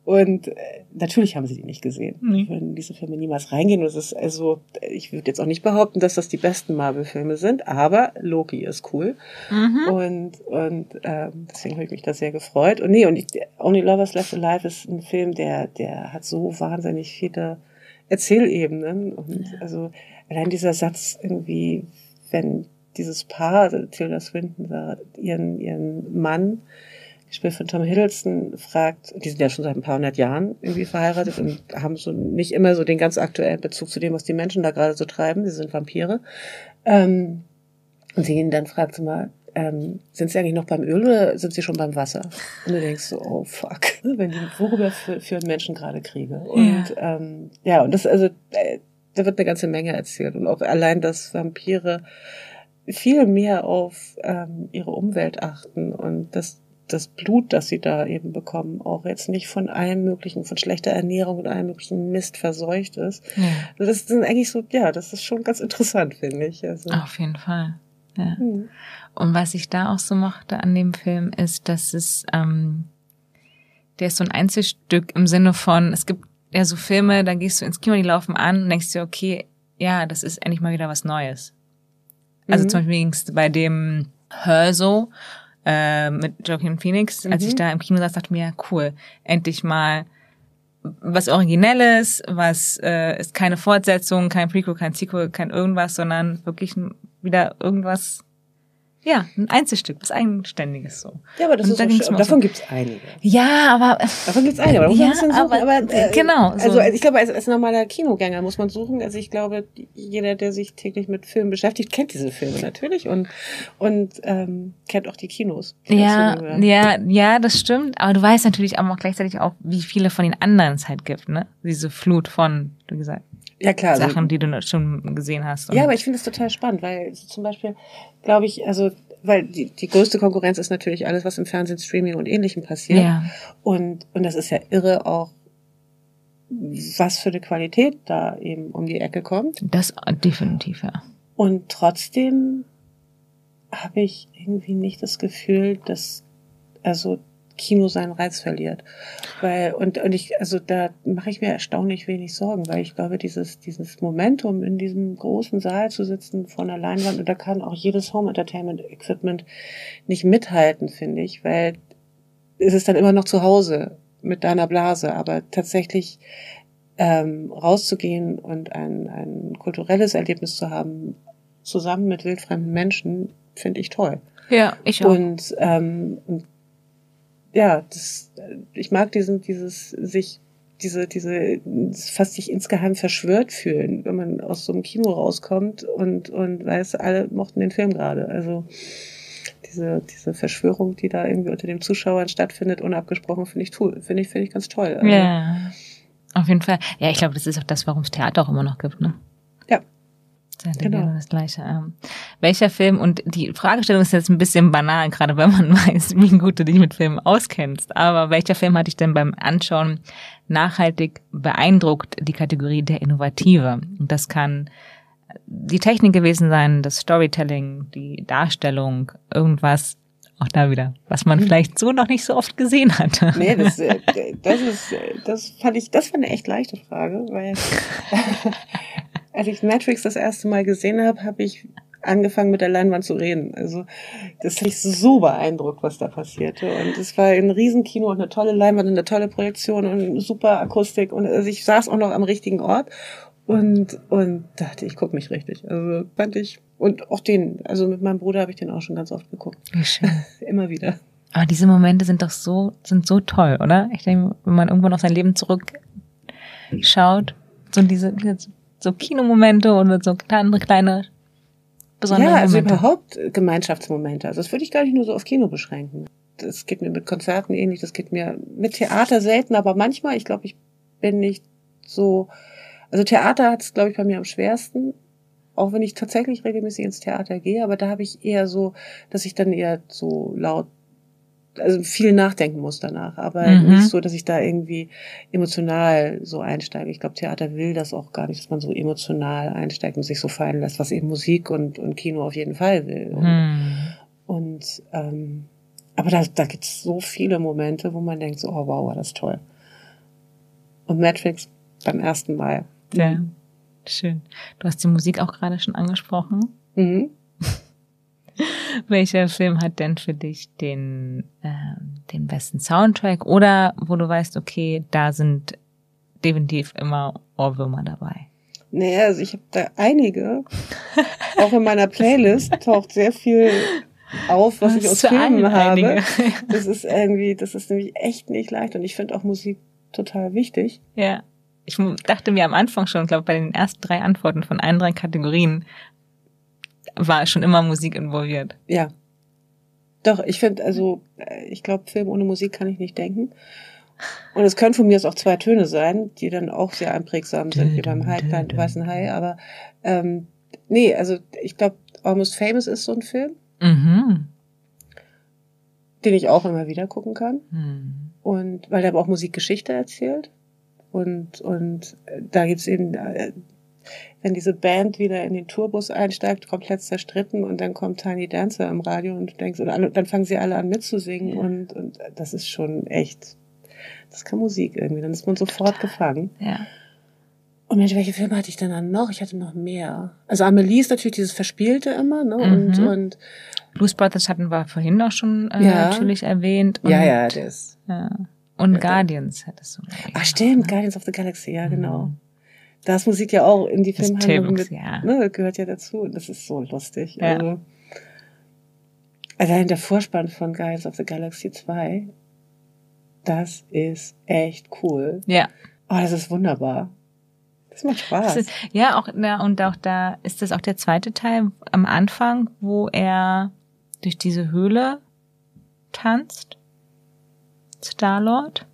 Und äh, natürlich haben sie die nicht gesehen. Mhm. Ich würde in diese Filme niemals reingehen. Und es ist also, ich würde jetzt auch nicht behaupten, dass das die besten Marvel-Filme sind, aber Loki ist cool. Mhm. Und, und ähm, deswegen habe ich mich da sehr gefreut. Und nee, und ich, Only Lovers Left Alive ist ein Film, der, der hat so wahnsinnig viele Erzählebenen. Und ja. also allein dieser Satz irgendwie, wenn dieses Paar, also Tilda Swinton, ihren, ihren Mann gespielt von Tom Hiddleston, fragt, die sind ja schon seit ein paar hundert Jahren irgendwie verheiratet und haben so nicht immer so den ganz aktuellen Bezug zu dem, was die Menschen da gerade so treiben. Sie sind Vampire. Ähm, und sie ihn dann fragt, mal, ähm, sind sie eigentlich noch beim Öl oder sind sie schon beim Wasser? Und du denkst so, oh fuck, wenn die, worüber führen Menschen gerade Kriege? Und ja, ähm, ja und das, also, äh, da wird eine ganze Menge erzählt. Und auch allein, dass Vampire viel mehr auf ähm, ihre Umwelt achten und dass das Blut, das sie da eben bekommen, auch jetzt nicht von allem möglichen, von schlechter Ernährung und allem möglichen Mist verseucht ist. Ja. Also das sind eigentlich so, ja, das ist schon ganz interessant, finde ich. Also. Auf jeden Fall. Ja. Hm. Und was ich da auch so mochte an dem Film ist, dass es, ähm, der ist so ein Einzelstück im Sinne von, es gibt ja so Filme, da gehst du ins Kino, die laufen an und denkst dir, okay, ja, das ist endlich mal wieder was Neues. Also mhm. zum Beispiel ging es bei dem Her so, äh, mit Joaquin Phoenix, mhm. als ich mhm. da im Kino saß, dachte ich mir, ja, cool, endlich mal was Originelles, was äh, ist keine Fortsetzung, kein Prequel, kein Sequel, kein irgendwas, sondern wirklich wieder irgendwas ja, ein Einzelstück, was Eigenständiges so. Ja, aber das und ist da so, davon so, gibt's einige. Ja, aber davon gibt's einige. Aber ja, aber, aber äh, genau. So. Also ich glaube, als, als normaler Kinogänger muss man suchen. Also ich glaube, jeder, der sich täglich mit Filmen beschäftigt, kennt diese Filme natürlich und und ähm, kennt auch die Kinos. Die ja, ja, ja, das stimmt. Aber du weißt natürlich auch gleichzeitig auch, wie viele von den anderen es halt gibt, ne? Diese Flut von, wie gesagt, ja, klar, also Sachen, die du schon gesehen hast. Ja, aber ich finde es total spannend, weil zum Beispiel, glaube ich, also weil die, die größte Konkurrenz ist natürlich alles, was im Fernsehen, Streaming und Ähnlichem passiert. Ja. Und, und das ist ja irre auch, was für eine Qualität da eben um die Ecke kommt. Das definitiv, ja. Und trotzdem habe ich irgendwie nicht das Gefühl, dass, also Kino seinen Reiz verliert. Weil, und, und ich, also da mache ich mir erstaunlich wenig Sorgen, weil ich glaube, dieses, dieses Momentum in diesem großen Saal zu sitzen vor einer Leinwand, und da kann auch jedes Home Entertainment Equipment nicht mithalten, finde ich, weil es ist dann immer noch zu Hause mit deiner Blase, aber tatsächlich ähm, rauszugehen und ein, ein kulturelles Erlebnis zu haben, zusammen mit wildfremden Menschen, finde ich toll. Ja, ich auch. Und, ähm, und ja, das, ich mag diesen, dieses sich diese, diese fast sich insgeheim verschwört fühlen, wenn man aus so einem Kino rauskommt und, und weiß, alle mochten den Film gerade. Also diese, diese Verschwörung, die da irgendwie unter den Zuschauern stattfindet, unabgesprochen, finde ich toll, finde ich, finde ich ganz toll. Also, ja. Auf jeden Fall. Ja, ich glaube, das ist auch das, warum es Theater auch immer noch gibt, ne? Sehr genau. das Gleiche. Ähm, welcher Film, und die Fragestellung ist jetzt ein bisschen banal, gerade wenn man weiß, wie gut du dich mit Filmen auskennst, aber welcher Film hat dich denn beim Anschauen nachhaltig beeindruckt, die Kategorie der Innovative? Und das kann die Technik gewesen sein, das Storytelling, die Darstellung, irgendwas, auch da wieder, was man vielleicht so noch nicht so oft gesehen hatte. Nee, das, äh, das ist, das fand ich, das war eine echt leichte Frage, weil als ich Matrix das erste Mal gesehen habe, habe ich angefangen mit der Leinwand zu reden. Also das hat mich so beeindruckt, was da passierte. Und es war ein Riesenkino und eine tolle Leinwand und eine tolle Projektion und super Akustik. Und also ich saß auch noch am richtigen Ort und, und dachte, ich guck mich richtig. Also fand ich, und auch den, also mit meinem Bruder habe ich den auch schon ganz oft geguckt. Wie schön. Immer wieder. Aber diese Momente sind doch so, sind so toll, oder? Ich denke, wenn man irgendwann auf sein Leben zurückschaut, so diese, diese so Kinomomente und so andere kleine besondere Ja, also Momente. überhaupt Gemeinschaftsmomente. Also das würde ich gar nicht nur so auf Kino beschränken. Das geht mir mit Konzerten ähnlich, das geht mir mit Theater selten, aber manchmal, ich glaube, ich bin nicht so, also Theater hat es, glaube ich, bei mir am schwersten, auch wenn ich tatsächlich regelmäßig ins Theater gehe, aber da habe ich eher so, dass ich dann eher so laut also viel nachdenken muss danach, aber mhm. nicht so, dass ich da irgendwie emotional so einsteige. Ich glaube, Theater will das auch gar nicht, dass man so emotional einsteigt und sich so fallen lässt, was eben Musik und, und Kino auf jeden Fall will. Und, mhm. und ähm, aber da, da gibt es so viele Momente, wo man denkt, so, oh wow, war das toll. Und Matrix beim ersten Mal. Ja, schön. Du hast die Musik auch gerade schon angesprochen. Mhm. Welcher Film hat denn für dich den, äh, den besten Soundtrack? Oder wo du weißt, okay, da sind definitiv immer Ohrwürmer dabei? Naja, also ich habe da einige. Auch in meiner Playlist taucht sehr viel auf, was ich aus Filmen habe. Das ist irgendwie, das ist nämlich echt nicht leicht und ich finde auch Musik total wichtig. Ja. Ich dachte mir am Anfang schon, glaube bei den ersten drei Antworten von allen drei Kategorien war schon immer Musik involviert. Ja. Doch, ich finde, also, äh, ich glaube, Film ohne Musik kann ich nicht denken. Und es können von mir aus auch zwei Töne sein, die dann auch sehr einprägsam sind, wie beim High, beim Weißen Hai, aber ähm, nee, also ich glaube, Almost Famous ist so ein Film, mhm. den ich auch immer wieder gucken kann. Mhm. Und weil der aber auch Musikgeschichte erzählt. Und, und äh, da gibt's eben äh, wenn diese Band wieder in den Tourbus einsteigt, komplett zerstritten und dann kommt Tiny Dancer im Radio und du denkst, und alle, dann fangen sie alle an mitzusingen ja. und, und das ist schon echt, das kann Musik irgendwie, dann ist man sofort Total. gefangen. Ja. Und Mensch, welche Filme hatte ich denn dann noch? Ich hatte noch mehr. Also Amelie ist natürlich dieses Verspielte immer, ne? Mhm. Und, und Blues Brothers hatten wir vorhin auch schon äh, ja. natürlich erwähnt. Und, ja, ja, das. Ja. Und ja, Guardians hättest du. Ach stimmt, ne? Guardians of the Galaxy, ja, genau. Da ist Musik ja auch in die Filmhandlung mit, ja. ne, gehört ja dazu. Und das ist so lustig. Ja. Also, allein der Vorspann von Guardians of the Galaxy 2, das ist echt cool. Ja. Oh, das ist wunderbar. Das macht Spaß. Das ist, ja, auch, ja, und auch da ist das auch der zweite Teil am Anfang, wo er durch diese Höhle tanzt. Star-Lord.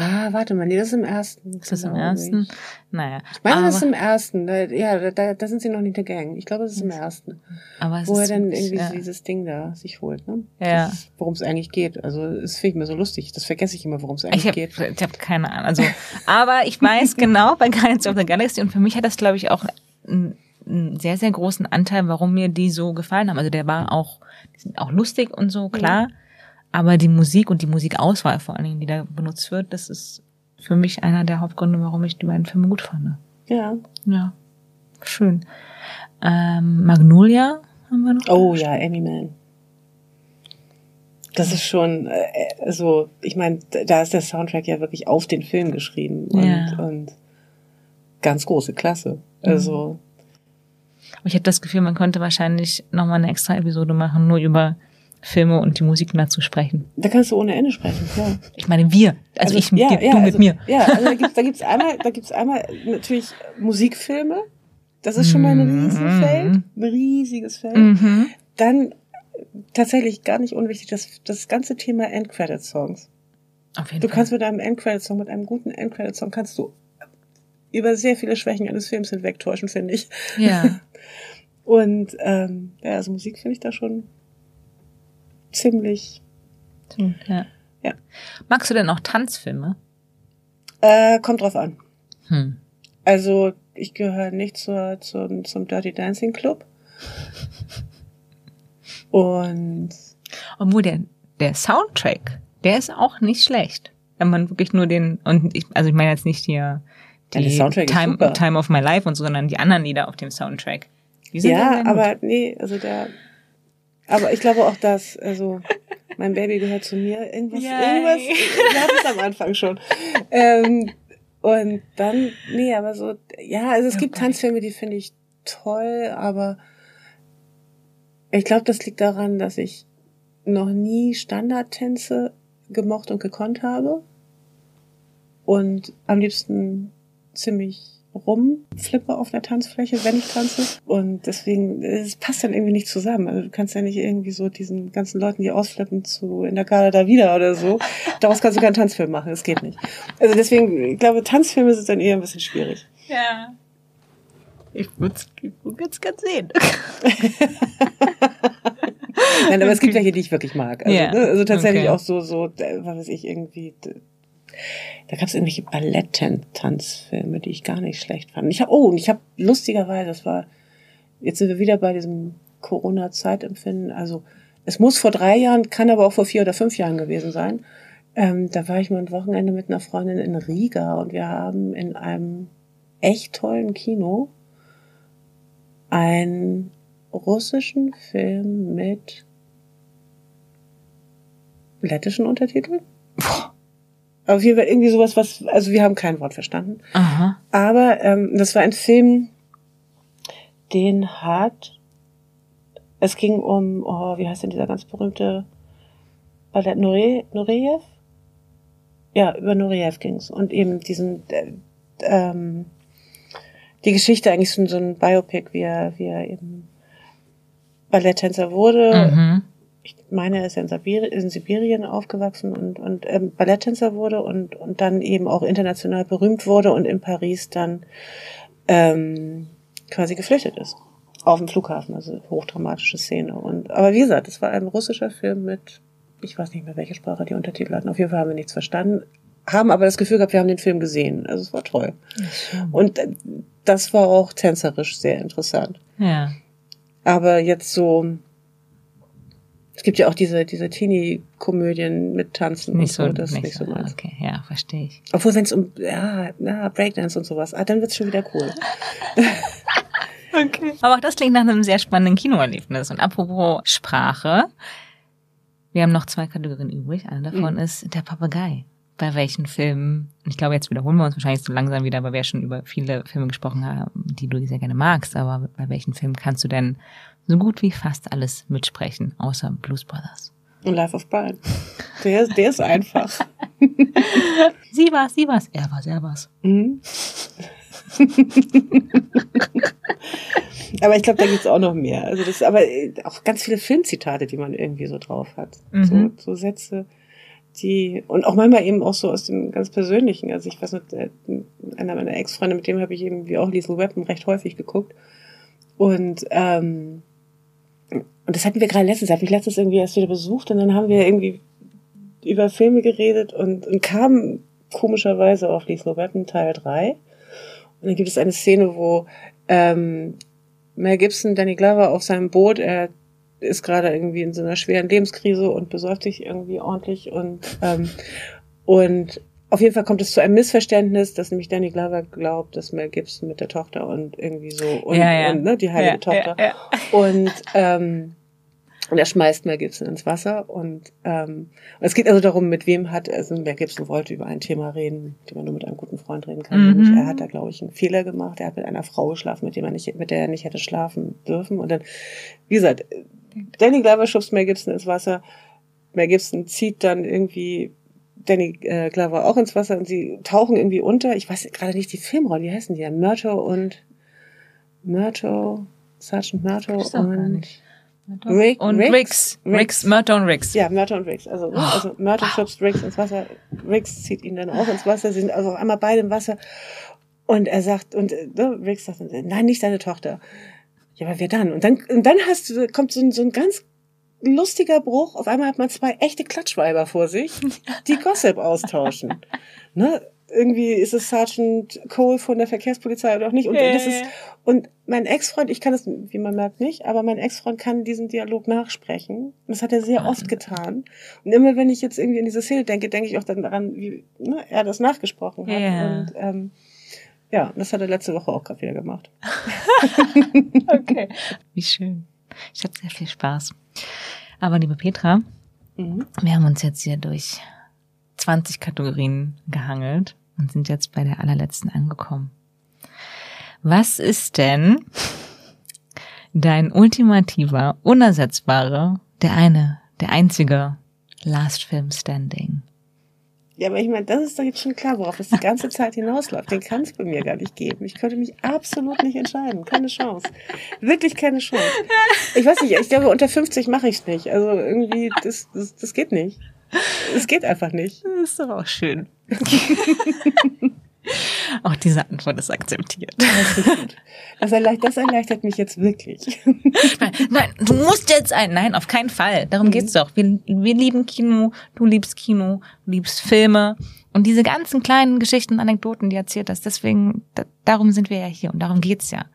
Ah, warte mal, nee, das ist im ersten. Ist das im ersten? Ich. Naja. Ich meine, das ist im ersten. Da, ja, da, da sind sie noch nicht der Gang. Ich glaube, das ist im ersten. Aber es Wo er dann irgendwie ja. dieses Ding da sich holt, ne? Ja. Worum es eigentlich geht. Also, es finde ich mir so lustig. Das vergesse ich immer, worum es eigentlich ich hab, geht. Ich habe keine Ahnung. Also, aber ich weiß genau bei Guardians of the Galaxy und für mich hat das, glaube ich, auch einen, einen sehr, sehr großen Anteil, warum mir die so gefallen haben. Also, der war auch, die sind auch lustig und so, klar. Mhm aber die Musik und die Musikauswahl vor allen Dingen, die da benutzt wird, das ist für mich einer der Hauptgründe, warum ich die beiden Filme gut fand. Ja. Ja. Schön. Ähm, Magnolia haben wir noch. Oh ja, Amy Man. Das ist schon, äh, also ich meine, da ist der Soundtrack ja wirklich auf den Film geschrieben und, ja. und ganz große Klasse. Also. Ich habe das Gefühl, man könnte wahrscheinlich nochmal eine extra Episode machen, nur über Filme und die Musik dazu sprechen. Da kannst du ohne Ende sprechen, ja. Ich meine wir, also, also ich mit ja, dir, ja, du also, mit mir. Ja, also da gibt's, da gibt's einmal, da gibt's einmal natürlich Musikfilme. Das ist schon mal ein mhm. Riesenfeld, ein riesiges Feld. Mhm. Dann tatsächlich gar nicht unwichtig, das, das ganze Thema Endcredit-Songs. Auf jeden du Fall. kannst mit einem Endcredit-Song, mit einem guten Endcredit-Song kannst du über sehr viele Schwächen eines Films hinwegtäuschen, finde ich. Ja. Und ähm, ja, also Musik finde ich da schon ziemlich. Ja. ja. Magst du denn auch Tanzfilme? Äh, kommt drauf an. Hm. Also ich gehöre nicht zur, zum, zum Dirty Dancing Club. Und obwohl der, der Soundtrack, der ist auch nicht schlecht. Wenn man wirklich nur den, und ich, also ich meine jetzt nicht hier die ja, Time, Time of My Life und so, sondern die anderen Lieder auf dem Soundtrack. ja, aber nee, also der, aber ich glaube auch, dass, also, mein Baby gehört zu mir. Irgendwas, Yay. irgendwas, wir hatten es am Anfang schon. Ähm, und dann, nee, aber so, ja, also es okay. gibt Tanzfilme, die finde ich toll, aber ich glaube, das liegt daran, dass ich noch nie Standardtänze gemocht und gekonnt habe. Und am liebsten ziemlich rumflippe auf der Tanzfläche, wenn ich tanze. Und deswegen, es passt dann irgendwie nicht zusammen. Also du kannst ja nicht irgendwie so diesen ganzen Leuten, die ausflippen, zu in der Gala da wieder oder so. Daraus kannst du keinen Tanzfilm machen. Das geht nicht. Also deswegen, ich glaube, Tanzfilme sind dann eher ein bisschen schwierig. Ja. Ich würde es ganz sehen. Nein, aber es gibt welche, die ich wirklich mag. Also, Ja. ne, also tatsächlich Okay. auch so, so, äh, was weiß ich, irgendwie. Da gab es irgendwelche Ballett-Tanzfilme, die ich gar nicht schlecht fand. Ich hab, oh, und ich habe lustigerweise, das war, jetzt sind wir wieder bei diesem Corona-Zeitempfinden. Also es muss vor drei Jahren, kann aber auch vor vier oder fünf Jahren gewesen sein. Ähm, da war ich mal ein Wochenende mit einer Freundin in Riga und wir haben in einem echt tollen Kino einen russischen Film mit lettischen Untertiteln. Auf jeden Fall irgendwie sowas, was, also wir haben kein Wort verstanden. Aha. Aber ähm, das war ein Film, den hat, es ging um, oh, wie heißt denn dieser ganz berühmte Ballett Nure, Nureyev? Ja, über Nureyev ging's und eben diesen, äh, ähm, die Geschichte eigentlich so, so ein Biopic, wie er, wie er eben Balletttänzer wurde, Mhm. Ich meine, er ist ja in, Sibir in Sibirien aufgewachsen und, und ähm, Balletttänzer wurde und, und dann eben auch international berühmt wurde und in Paris dann ähm, quasi geflüchtet ist. Auf dem Flughafen, also hochdramatische Szene. Und, aber wie gesagt, es war ein russischer Film mit, ich weiß nicht mehr, welche Sprache die Untertitel hatten. Auf jeden Fall haben wir nichts verstanden, haben aber das Gefühl gehabt, wir haben den Film gesehen. Also es war toll. Und äh, das war auch tänzerisch sehr interessant. Ja. Aber jetzt so, es gibt ja auch diese, diese Teenie-Komödien mit Tanzen Nicht so, und so, das ist nicht so meins. Okay, ja, verstehe ich. Obwohl, wenn es um, ja, na, Breakdance und sowas, ah, dann wird's schon wieder cool. Okay. Aber auch das klingt nach einem sehr spannenden Kinoerlebnis. Und apropos Sprache, wir haben noch zwei Kategorien übrig. Eine davon Mhm. ist der Papagei. Bei welchen Filmen, ich glaube, jetzt wiederholen wir uns wahrscheinlich so langsam wieder, weil wir ja schon über viele Filme gesprochen haben, die du sehr gerne magst, aber bei welchen Filmen kannst du denn so gut wie fast alles mitsprechen, außer Blues Brothers? Und Life of Brian. Der, ist- der ist einfach. Sie war's, sie war's, er war's, er war's. Mhm. aber ich glaube, da gibt's auch noch mehr. Also das, aber äh, auch ganz viele Filmzitate, die man irgendwie so drauf hat. Mhm. So, so Sätze, die und auch manchmal eben auch so aus dem ganz Persönlichen. Also ich weiß nicht, einer meiner Ex-Freunde, mit dem habe ich eben wie auch Liesel Weapon recht häufig geguckt. Und ähm, und das hatten wir gerade letztens, habe ich letztens irgendwie erst wieder besucht und dann haben wir irgendwie über Filme geredet und, und kamen komischerweise auf Liesel Weapon Teil 3. Und dann gibt es eine Szene, wo ähm, Mel Gibson, Danny Glover auf seinem Boot, er ist gerade irgendwie in so einer schweren Lebenskrise und besäuft sich irgendwie ordentlich und ähm, und auf jeden Fall kommt es zu einem Missverständnis, dass nämlich Danny Glover glaubt, dass Mel Gibson mit der Tochter und irgendwie so und, Ja, ja. und ne, die heilige Ja, Tochter und ähm, und er schmeißt Mel Gibson ins Wasser und ähm, es geht also darum, mit wem hat also Mel Gibson wollte über ein Thema reden, mit dem man nur mit einem guten Freund reden kann. Mhm. Er hat da glaube ich einen Fehler gemacht. Er hat mit einer Frau geschlafen, mit dem er nicht, mit der er nicht hätte schlafen dürfen. Und dann, wie gesagt, Danny Glover schubst Mel Gibson ins Wasser. Mel Gibson zieht dann irgendwie Danny äh, Glover auch ins Wasser und sie tauchen irgendwie unter. Ich weiß gerade nicht die Filmrolle, wie heißen die ja? Myrto und Myrto, Sergeant gar und. Rick- und Riggs? Riggs. Riggs, Murder und Riggs. ja, Myrto und Riggs. Also, ne, also Myrto schubst Riggs ins Wasser, Riggs zieht ihn dann auch ins Wasser, sie sind also auf einmal beide im Wasser. Und er sagt, und äh, ne, Riggs sagt, nein, nicht seine Tochter. Ja, aber wer dann? Und dann, und dann hast du, kommt so ein, so ein ganz lustiger Bruch. Auf einmal hat man zwei echte Klatschweiber vor sich, die Gossip austauschen. Ne? Irgendwie ist es Sergeant Cole von der Verkehrspolizei oder auch nicht. Und, Ja, das ist, und mein Ex-Freund, ich kann das, wie man merkt, nicht, aber mein Ex-Freund kann diesen Dialog nachsprechen. Das hat er sehr oft getan. Und immer wenn ich jetzt irgendwie an diese Szene denke, denke ich auch dann daran, wie ne, er das nachgesprochen hat. Ja. Und ähm, ja, das hat er letzte Woche auch gerade wieder gemacht. Okay. Wie schön. Ich hatte sehr viel Spaß. Aber liebe Petra, Mhm. wir haben uns jetzt hier durch 20 Kategorien gehangelt und sind jetzt bei der allerletzten angekommen. Was ist denn dein ultimativer, unersetzbarer, der eine, der einzige Last Film Standing? Ja, aber ich meine, das ist doch jetzt schon klar, worauf es die ganze Zeit hinausläuft. Den kann es bei mir gar nicht geben. Ich könnte mich absolut nicht entscheiden. Keine Chance. Wirklich keine Chance. Ich weiß nicht, ich glaube, unter 50 mache ich es nicht. Also irgendwie, das, das, das geht nicht. Es geht einfach nicht. Das ist doch auch schön. Auch diese Antwort ist akzeptiert. Das erleichtert, das erleichtert mich jetzt wirklich. Nein, nein, du musst jetzt ein. Nein, auf keinen Fall. Darum mhm. geht's doch. Wir, wir lieben Kino, du liebst Kino, du liebst Filme. Und diese ganzen kleinen Geschichten, Anekdoten, die erzählt hast, deswegen, da, darum sind wir ja hier und darum geht's ja.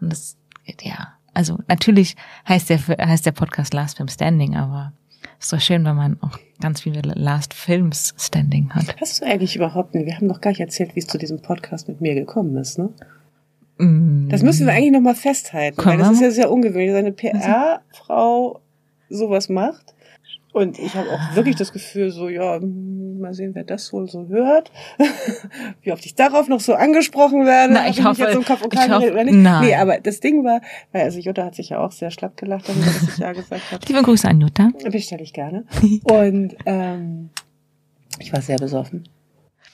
Und das, ja, also natürlich heißt der, heißt der Podcast Last Film Standing, aber ist doch schön, wenn man auch ganz viele Last Films Standing hat. Hast du eigentlich überhaupt nicht? Wir haben noch gar nicht erzählt, wie es zu diesem Podcast mit mir gekommen ist, ne? Mm. Das müssen wir eigentlich nochmal festhalten, Können weil das ist ja sehr ungewöhnlich, dass eine PR-Frau sowas macht. Und ich habe auch wirklich das Gefühl, so, ja, mal sehen, wer das wohl so hört. Wie oft ich darauf noch so angesprochen werde. Na, ich, ich hoffe, jetzt im Kopf und ich hoffe? Nein. Nee, aber das Ding war, weil also Jutta hat sich ja auch sehr schlapp gelacht, darüber, dass ich ja gesagt habe. Liebe Grüße an Jutta. Bestelle ich gerne. Und ähm, ich war sehr besoffen.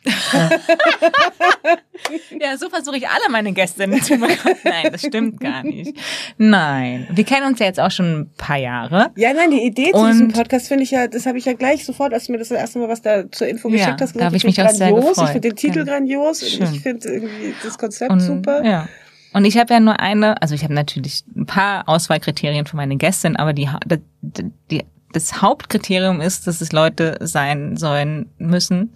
ja, so versuche ich alle meine Gäste zu bekommen. Nein, das stimmt gar nicht. Nein. Wir kennen uns ja jetzt auch schon ein paar Jahre. Ja, nein, die Idee zu diesem Podcast finde ich ja, das habe ich ja gleich sofort, als du mir das, erste Mal was da zur Info geschickt ja, hast, gesagt, da ich, ich mich auch sehr gefreut. Ich finde den Titel ja. grandios Schön. und ich finde irgendwie das Konzept und, super. Ja. Und ich habe ja nur eine, also ich habe natürlich ein paar Auswahlkriterien für meine Gästin, aber die, die, die das Hauptkriterium ist, dass es Leute sein sollen müssen,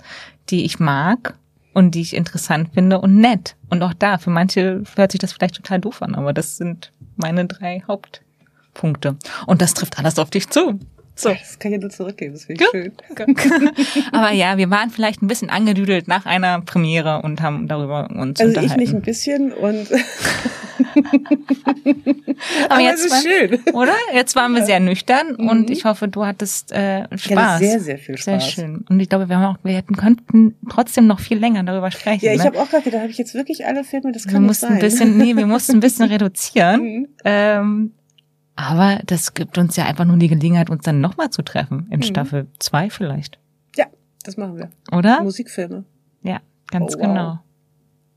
die ich mag und die ich interessant finde und nett. Und auch da, für manche hört sich das vielleicht total doof an, aber das sind meine drei Hauptpunkte. Und das trifft alles auf dich zu. So. Das kann ich nur zurückgeben, das finde ich schön. Aber ja, wir waren vielleicht ein bisschen angedüdelt nach einer Premiere und haben darüber uns also unterhalten. Also ich nicht ein bisschen und Aber, Aber jetzt war, schön. Oder? Jetzt waren wir sehr nüchtern mhm. und ich hoffe, du hattest äh, Spaß. sehr, sehr viel Spaß. Sehr schön. Und ich glaube, wir haben auch, wir hätten könnten trotzdem noch viel länger darüber sprechen. Ja, ich ne? habe auch gerade gedacht, habe ich jetzt wirklich alle Filme, das kann wir nicht mussten sein. Ein bisschen, nee, wir mussten ein bisschen reduzieren. Mhm. Ähm, aber das gibt uns ja einfach nur die Gelegenheit, uns dann nochmal zu treffen. In mhm. Staffel 2 vielleicht. Ja, das machen wir. Oder? Musikfilme. Ja, ganz oh, wow. genau.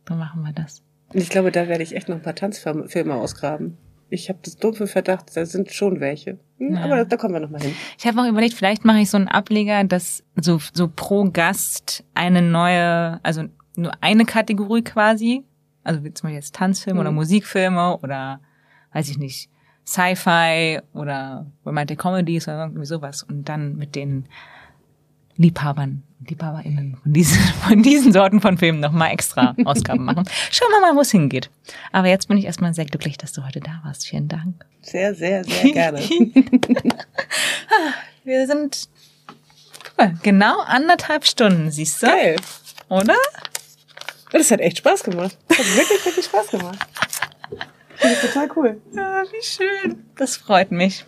So machen wir das. Ich glaube, da werde ich echt noch ein paar Tanzfilme ausgraben. Ich habe das dumpfe Verdacht, da sind schon welche. Hm, ja. Aber da kommen wir noch mal hin. Ich habe auch überlegt, vielleicht mache ich so einen Ableger, dass so, so pro Gast eine neue, also nur eine Kategorie quasi, also wie zum Beispiel jetzt Tanzfilme mhm. oder Musikfilme oder weiß ich nicht, Sci-Fi oder Romantic Comedies oder irgendwie sowas und dann mit den Liebhabern, LiebhaberInnen von diesen, von diesen Sorten von Filmen nochmal extra Ausgaben machen. Schauen wir mal, wo es hingeht. Aber jetzt bin ich erstmal sehr glücklich, dass du heute da warst. Vielen Dank. Sehr, sehr, sehr gerne. wir sind genau anderthalb Stunden, siehst du? Geil. Oder? Das hat echt Spaß gemacht. Das hat wirklich, wirklich Spaß gemacht. Das ist total cool. Ja, wie schön. Das freut mich.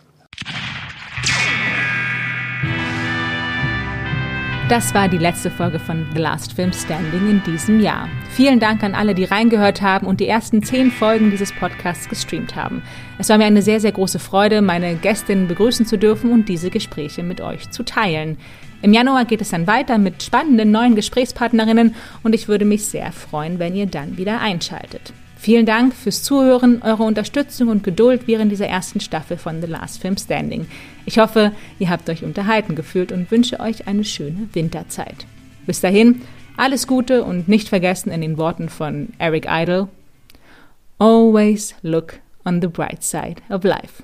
Das war die letzte Folge von The Last Film Standing in diesem Jahr. Vielen Dank an alle, die reingehört haben und die ersten zehn Folgen dieses Podcasts gestreamt haben. Es war mir eine sehr, sehr große Freude, meine Gästinnen begrüßen zu dürfen und diese Gespräche mit euch zu teilen. Im Januar geht es dann weiter mit spannenden neuen Gesprächspartnerinnen und ich würde mich sehr freuen, wenn ihr dann wieder einschaltet. Vielen Dank fürs Zuhören, eure Unterstützung und Geduld während dieser ersten Staffel von The Last Film Standing. Ich hoffe, ihr habt euch unterhalten gefühlt und wünsche euch eine schöne Winterzeit. Bis dahin, alles Gute und nicht vergessen in den Worten von Eric Idle, Always look on the bright side of life.